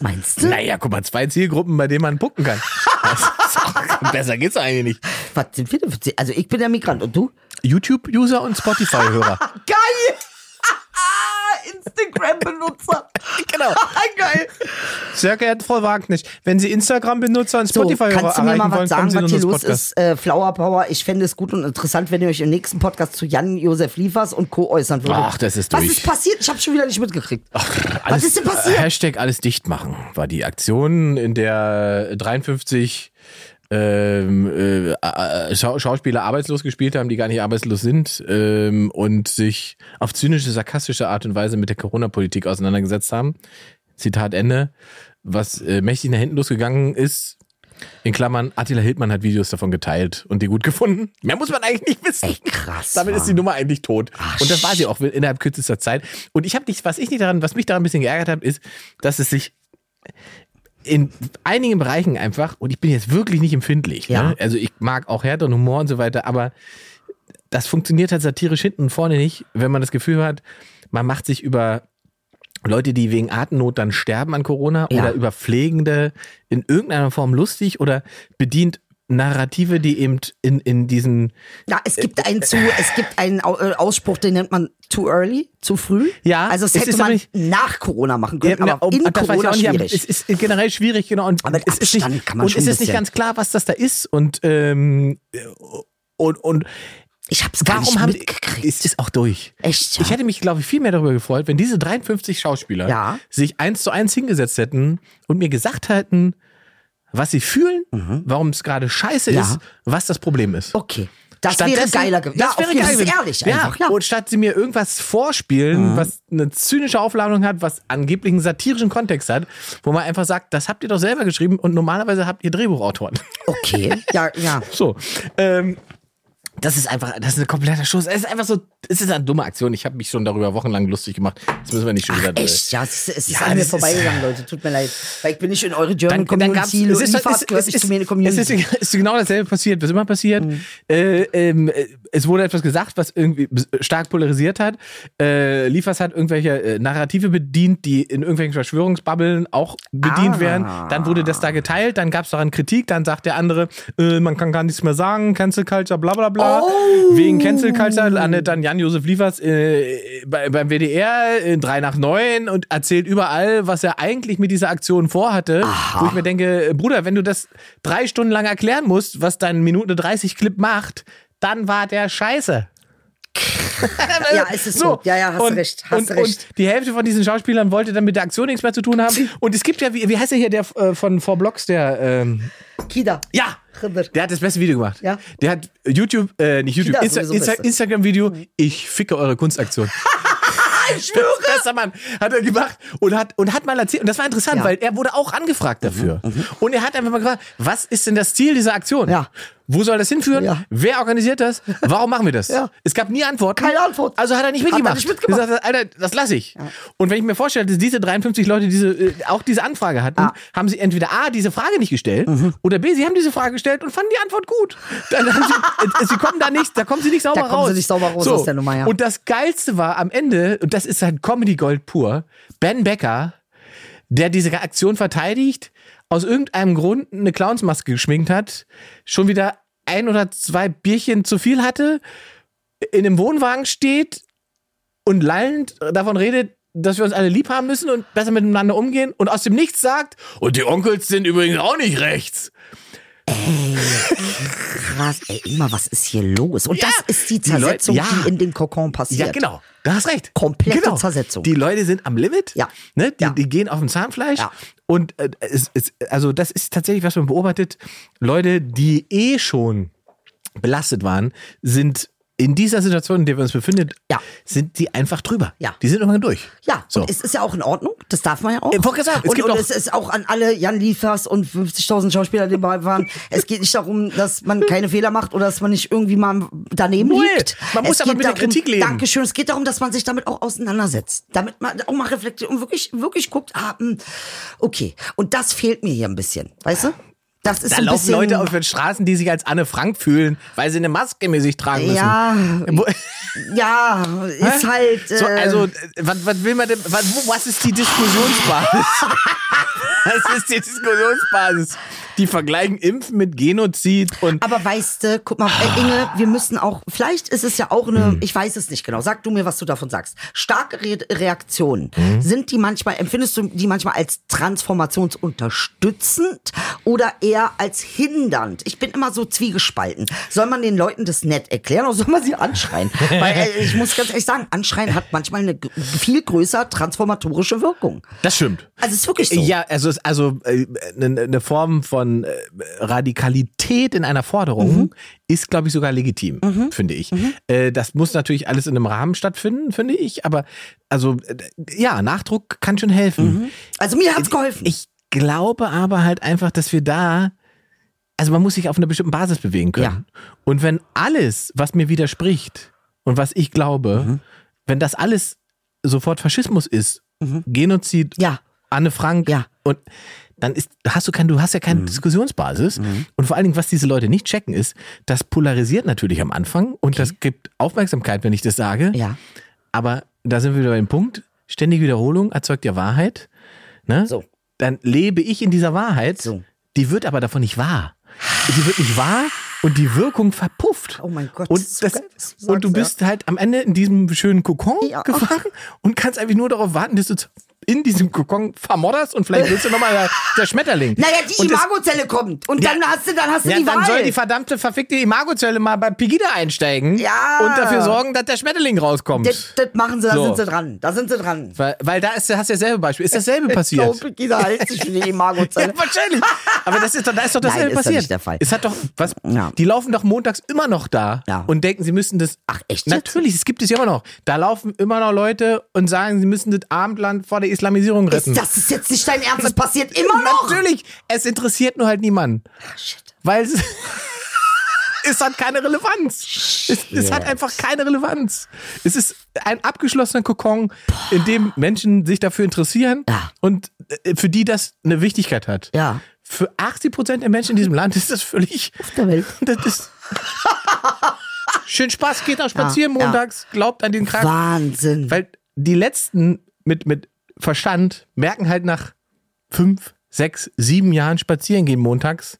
Meinst du? Naja, guck mal, zwei Zielgruppen, bei denen man pucken kann. Auch, besser geht's eigentlich nicht. Was sind wir denn? für- Also ich bin der Migrant und du? YouTube-User und Spotify-Hörer. Geil! Instagram-Benutzer. genau. Geil. Sehr geehrte Frau Wagenknecht, wenn Sie Instagram-Benutzer und So, Spotify-Hörer kannst du mir mal wollen, was kommen sagen, was hier los Podcast. ist? Äh, Flower Power, ich fände es gut und interessant, wenn ihr euch im nächsten Podcast zu Jan-Josef Liefers und Co. äußern würdet. Ach, das ist Was durch. ist passiert? Ich habe schon wieder nicht mitgekriegt. Alles, ist denn passiert? Hashtag alles dicht machen war die Aktion, in der 53 ähm, äh, Schau Schauspieler arbeitslos gespielt haben, die gar nicht arbeitslos sind ähm, und sich auf zynische, sarkastische Art und Weise mit der Corona-Politik auseinandergesetzt haben. Zitat Ende. Was äh, mächtig nach hinten losgegangen ist, in Klammern, Attila Hildmann hat Videos davon geteilt und die gut gefunden. Mehr muss man eigentlich nicht wissen. Ey, krass, Damit ist die Mann. Nummer eigentlich tot. und das war sie auch innerhalb kürzester Zeit. Und ich habe nicht, was ich nicht daran, was mich daran ein bisschen geärgert hat, ist, dass es sich in einigen Bereichen einfach, und ich bin jetzt wirklich nicht empfindlich, Ja. ne? also ich mag auch härteren Humor und so weiter, aber das funktioniert halt satirisch hinten und vorne nicht, wenn man das Gefühl hat, man macht sich über Leute, die wegen Atemnot dann sterben an Corona Ja. oder über Pflegende in irgendeiner Form lustig oder bedient Narrative, die eben in, in diesen Ja, es gibt einen zu, es gibt einen äh, Ausspruch, den nennt man too early, zu früh. Ja, Also es es hätte man nicht- nach Corona machen können, Ja, aber um, in Corona nicht, schwierig. Es ist generell schwierig, genau. Und Aber es ist nicht, kann man und schon es ist nicht ganz klar, was das da ist. Und, ähm, und, und ich hab's gar warum nicht haben mitgekriegt. es ist auch durch. Echt, ja? Ich hätte mich, glaube ich, viel mehr darüber gefreut, wenn diese 53 Schauspieler Ja. sich eins zu eins hingesetzt hätten und mir gesagt hätten, was sie fühlen, warum es gerade scheiße Mhm. Ja. ist, was das Problem ist. Okay. Das wäre geiler gewesen. Das Ja, wäre geil gewesen. ehrlich ja. einfach. Ja. Und statt sie mir irgendwas vorspielen, was eine zynische Aufladung hat, was angeblich einen satirischen Kontext hat, wo man einfach sagt, das habt ihr doch selber geschrieben und normalerweise habt ihr Drehbuchautoren. Okay. Ja, ja. So. Ähm, das ist einfach, das ist ein kompletter Schuss. Es ist einfach so, es ist eine dumme Aktion. Ich habe mich schon darüber wochenlang lustig gemacht. Das müssen wir nicht schon wieder. Echt, ja, es ist, es ist Ja, an mir ist- vorbeigegangen, Leute. Tut mir leid. Weil ich bin nicht in eure German Dann, dann Community. es ist, es, gehört es, es, zu es Community. Mhm. ist, es ist genau dasselbe passiert, was immer passiert. Äh, ähm, äh, es wurde etwas gesagt, was irgendwie stark polarisiert hat. Äh, Liefers hat irgendwelche äh, Narrative bedient, die in irgendwelchen Verschwörungsbubbeln auch bedient Ah. werden. Dann wurde das da geteilt, dann gab es daran Kritik, dann sagt der andere, äh, man kann gar nichts mehr sagen, Cancel Culture, bla bla bla. Oh. Wegen Cancel Culture landet dann Jan-Josef Liefers äh, bei, beim WDR in 3 nach 9 und erzählt überall, was er eigentlich mit dieser Aktion vorhatte. Wo ich mir denke, Bruder, wenn du das drei Stunden lang erklären musst, was dein Minute 30 Clip macht, dann war der scheiße. Ja, es ist so. Ja, ja, hast und, recht. Hast und, recht. und die Hälfte von diesen Schauspielern wollte dann mit der Aktion nichts mehr zu tun haben. Und es gibt ja, wie, wie heißt der hier, der äh, von Four Blocks, der, ähm, Kida. ja, der hat das beste Video gemacht. Ja. Der hat YouTube, äh, nicht YouTube, Insta Insta. Instagram-Video, ich ficke eure Kunstaktion. Ich schwöre. Bester Mann hat er gemacht und hat, und hat mal erzählt, und das war interessant, Ja. Mhm, weil er wurde auch angefragt dafür. Und er hat einfach mal gefragt, was ist denn das Ziel dieser Aktion? Ja. Wo soll das hinführen? Ja. Wer organisiert das? Warum machen wir das? Ja. Es gab nie Antworten. Keine Antwort. Also hat er nicht Hat er mitgemacht. nicht mitgemacht. Gesagt, Alter, das lasse ich. Und wenn ich mir vorstelle, dass diese 53 Leute diese, äh, auch diese Anfrage hatten, Ja. haben sie entweder A, diese Frage nicht gestellt, oder B, sie haben diese Frage gestellt und fanden die Antwort gut. Dann haben sie, äh, sie kommen da nicht, da kommen sie nicht sauber Da kommen raus. sie nicht sauber raus aus der Nummer, ja. Und das Geilste war am Ende, und das ist halt Comedy Gold pur, Ben Becker, der diese Aktion verteidigt, aus irgendeinem Grund eine Clownsmaske geschminkt hat, schon wieder ein oder zwei Bierchen zu viel hatte, in einem Wohnwagen steht und lallend davon redet, dass wir uns alle lieb haben müssen und besser miteinander umgehen und aus dem Nichts sagt, und die Onkels sind übrigens auch nicht rechts. Krass, ey, immer, was ist hier los? Und Ja. das ist die Die Leute- Zersetzung, ja. die in den Kokon passiert. Ja, genau. Da hast recht. Komplette genau. Zersetzung. Die Leute sind am Limit. Ja. Ne? Die, Ja. die gehen auf dem Zahnfleisch. Ja. Und äh, es, es, also das ist tatsächlich, was man beobachtet. Leute, die eh schon belastet waren, sind in dieser Situation, in der wir uns befinden, Ja. sind die einfach drüber. Ja. Die sind irgendwann durch. Ja, So. und es ist ja auch in Ordnung. Das darf man ja auch. Ich sagen, es und, und es ist auch an alle Jan Liefers und 50.000 Schauspieler, die dabei waren. es geht nicht darum, dass man keine Fehler macht oder dass man nicht irgendwie mal daneben Null. liegt. Man muss es aber mit der darum, Kritik leben. Dankeschön. Es geht darum, dass man sich damit auch auseinandersetzt. Damit man auch mal reflektiert und wirklich, wirklich guckt, ah, hm, okay. Und das fehlt mir hier ein bisschen. Weißt du? Das ist Da so ein laufen bisschen, Leute auf den Straßen, die sich als Anne Frank fühlen, weil sie eine Maske mit sich tragen müssen. Ja, ja, ist halt. So, äh, also, äh, was, was will man denn, was, was ist die Diskussionsbasis? was ist die Diskussionsbasis? Die vergleichen Impfen mit Genozid und Aber weißt du, guck mal, äh, Inge, wir müssen auch, vielleicht ist es ja auch eine, Hm. ich weiß es nicht genau, sag du mir, was du davon sagst. Starke Re Reaktionen, Hm. sind die manchmal, empfindest du die manchmal als transformationsunterstützend oder eher als hindernd? Ich bin immer so zwiegespalten. Soll man den Leuten das nett erklären oder soll man sie anschreien? Weil äh, ich muss ganz ehrlich sagen, anschreien hat manchmal eine viel größer transformatorische Wirkung. das stimmt. Also es ist wirklich so. Ja, also also äh, eine eine Form von äh, Radikalität in einer Forderung Mhm. ist, glaube ich, sogar legitim, finde ich. Äh, das muss natürlich alles in einem Rahmen stattfinden, finde ich. Aber also äh, ja, Nachdruck kann schon helfen. Also mir hat's geholfen. Ich glaube aber halt einfach, dass wir da, also man muss sich auf einer bestimmten Basis bewegen können. Und wenn alles, was mir widerspricht und was ich glaube, Mhm. wenn das alles sofort Faschismus ist, Genozid, Ja. Anne Frank Ja. Mhm. und dann ist, hast du kein, du hast ja keine Diskussionsbasis. Und vor allen Dingen, was diese Leute nicht checken, ist, das polarisiert natürlich am Anfang und das gibt Aufmerksamkeit, wenn ich das sage. ja. Aber da sind wir wieder beim Punkt. Ständige Wiederholung erzeugt ja Wahrheit. Ne? So. Dann lebe ich in dieser Wahrheit. So. Die wird aber davon nicht wahr. Die wird nicht wahr und die Wirkung verpufft. Oh mein Gott, Und, das so geil, du und du bist halt am Ende in diesem schönen Kokon Ja. gefangen und kannst einfach nur darauf warten, dass du in diesem Kokon vermodderst und vielleicht wirst du nochmal der, der Schmetterling. Naja, die und das- Imagozelle kommt. Und Ja. dann hast du, dann hast du ja, die dann Wahl. soll die verdammte verfickte Imagozelle mal bei Pegida einsteigen Ja. und dafür sorgen, dass der Schmetterling rauskommt. das, das machen sie, da So. sind sie dran. Da sind sie dran. Weil, weil da ist, hast du dasselbe Beispiel. Ist dasselbe passiert? So, Pegida hält sich für die Imagozelle. Ja, wahrscheinlich. Aber das ist doch, da ist doch dasselbe Nein, ist passiert. nicht der Fall. Es hat doch, was, Ja. die laufen doch montags immer noch da Ja. und denken, sie müssen das. Ach, echt? Natürlich, es gibt es ja immer noch. Da laufen immer noch Leute und sagen, sie müssen das Abendland vor der Islamisierung retten. Ist, das ist jetzt nicht dein Ernst, das passiert immer noch. Natürlich, es interessiert nur halt niemanden. Shit. Weil es, es hat keine Relevanz. Es, es hat einfach keine Relevanz. Es ist ein abgeschlossener Kokon, in dem Menschen sich dafür interessieren Ja. und äh, für die das eine Wichtigkeit hat. Ja. Für 80 Prozent der Menschen in diesem Land ist das völlig. Auf der Welt. Das ist. Schön Spaß, geht auch spazieren Ja, ja. montags, glaubt an den Kranken. Wahnsinn. Weil die letzten mit, mit Verstand merken halt nach fünf, sechs, sieben Jahren spazieren gehen montags.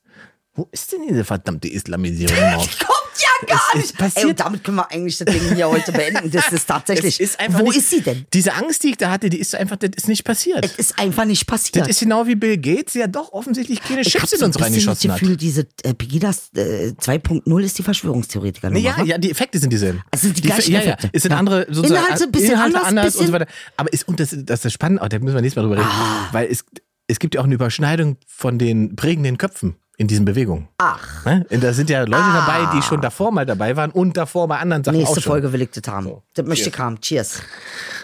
Wo ist denn diese verdammte Islamisierung noch? Kommt gar Es nicht. passiert- Ey, und damit können wir eigentlich das Ding hier heute beenden. Das ist tatsächlich. Ist Wo nicht, ist sie denn? Diese Angst, die ich da hatte, die ist einfach, das ist nicht passiert. Es ist einfach nicht passiert. das ist genau wie Bill Gates, der doch offensichtlich keine ich Chips in uns das reingeschossen hat. Gefühl, diese äh, Pegidas äh, 2.0 ist die Verschwörungstheoretiker. Nee, ja, ja, die Effekte sind dieselben. Es sind die Fe- gleichen ja, ja. Effekte. Es sind Ja. andere sozusagen, Inhalte ein bisschen Inhalte anders, anders und bisschen- so weiter. Aber ist, und das, das ist das Spannende, oh, da müssen wir nächstes Mal drüber reden, Ah. weil es, es gibt ja auch eine Überschneidung von den prägenden Köpfen in diesen Bewegungen. Ach. Ne? Da sind ja Leute dabei, die schon davor mal dabei waren und davor bei anderen Sachen Nächste auch schon. Folge will ich das haben. Das möchte ich haben. Cheers.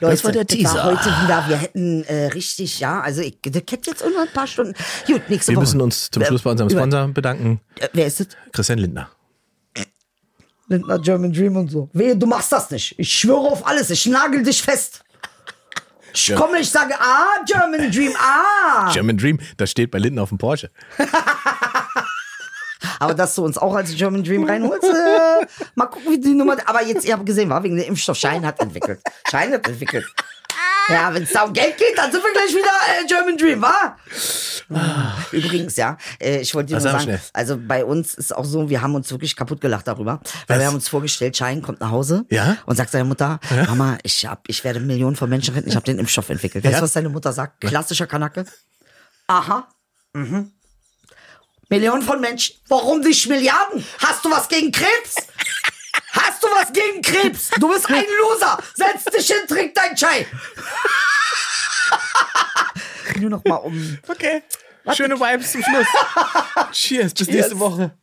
Leute, war der das Teaser. heute wieder. Wir hätten äh, richtig, ja, also ich, das hätte jetzt nur ein paar Stunden. Gut, nächste Wir Woche. müssen uns zum Schluss bei unserem Sponsor bedanken, Äh, wer ist das? Christian Lindner. Lindner German Dream und so. Wehe, du machst das nicht. Ich schwöre auf alles. Ich nagel dich fest. Ich Ja. komme, ich sage, ah, German Dream, ah. German Dream, das steht bei Lindner auf dem Porsche. Aber dass du uns auch als German Dream reinholst, äh, mal gucken, wie die Nummer. Aber jetzt, ihr habt gesehen, war wegen der Impfstoff. Schein hat entwickelt. Schein hat entwickelt. Ja, wenn es da um Geld geht, dann sind wir gleich wieder äh, German Dream, wa? Übrigens, ja, äh, ich wollte dir Was nur sag sagen, schnell? also bei uns ist auch so, wir haben uns wirklich kaputt gelacht darüber, weil Was? wir haben uns vorgestellt, Schein kommt nach Hause Ja? und sagt seiner Mutter, Mama, ich hab, ich werde Millionen von Menschen retten, ich habe den Impfstoff entwickelt. Weißt Ja? du, was deine Mutter sagt? Klassischer Kanacke. Aha. Mhm. Millionen von Menschen. Warum nicht Milliarden? Hast du was gegen Krebs? Hast du was gegen Krebs? Du bist ein Loser. Setz dich hin, trink dein Chai. Nur noch mal um. Okay. Schöne Vibes zum Schluss. Cheers, bis nächste Woche.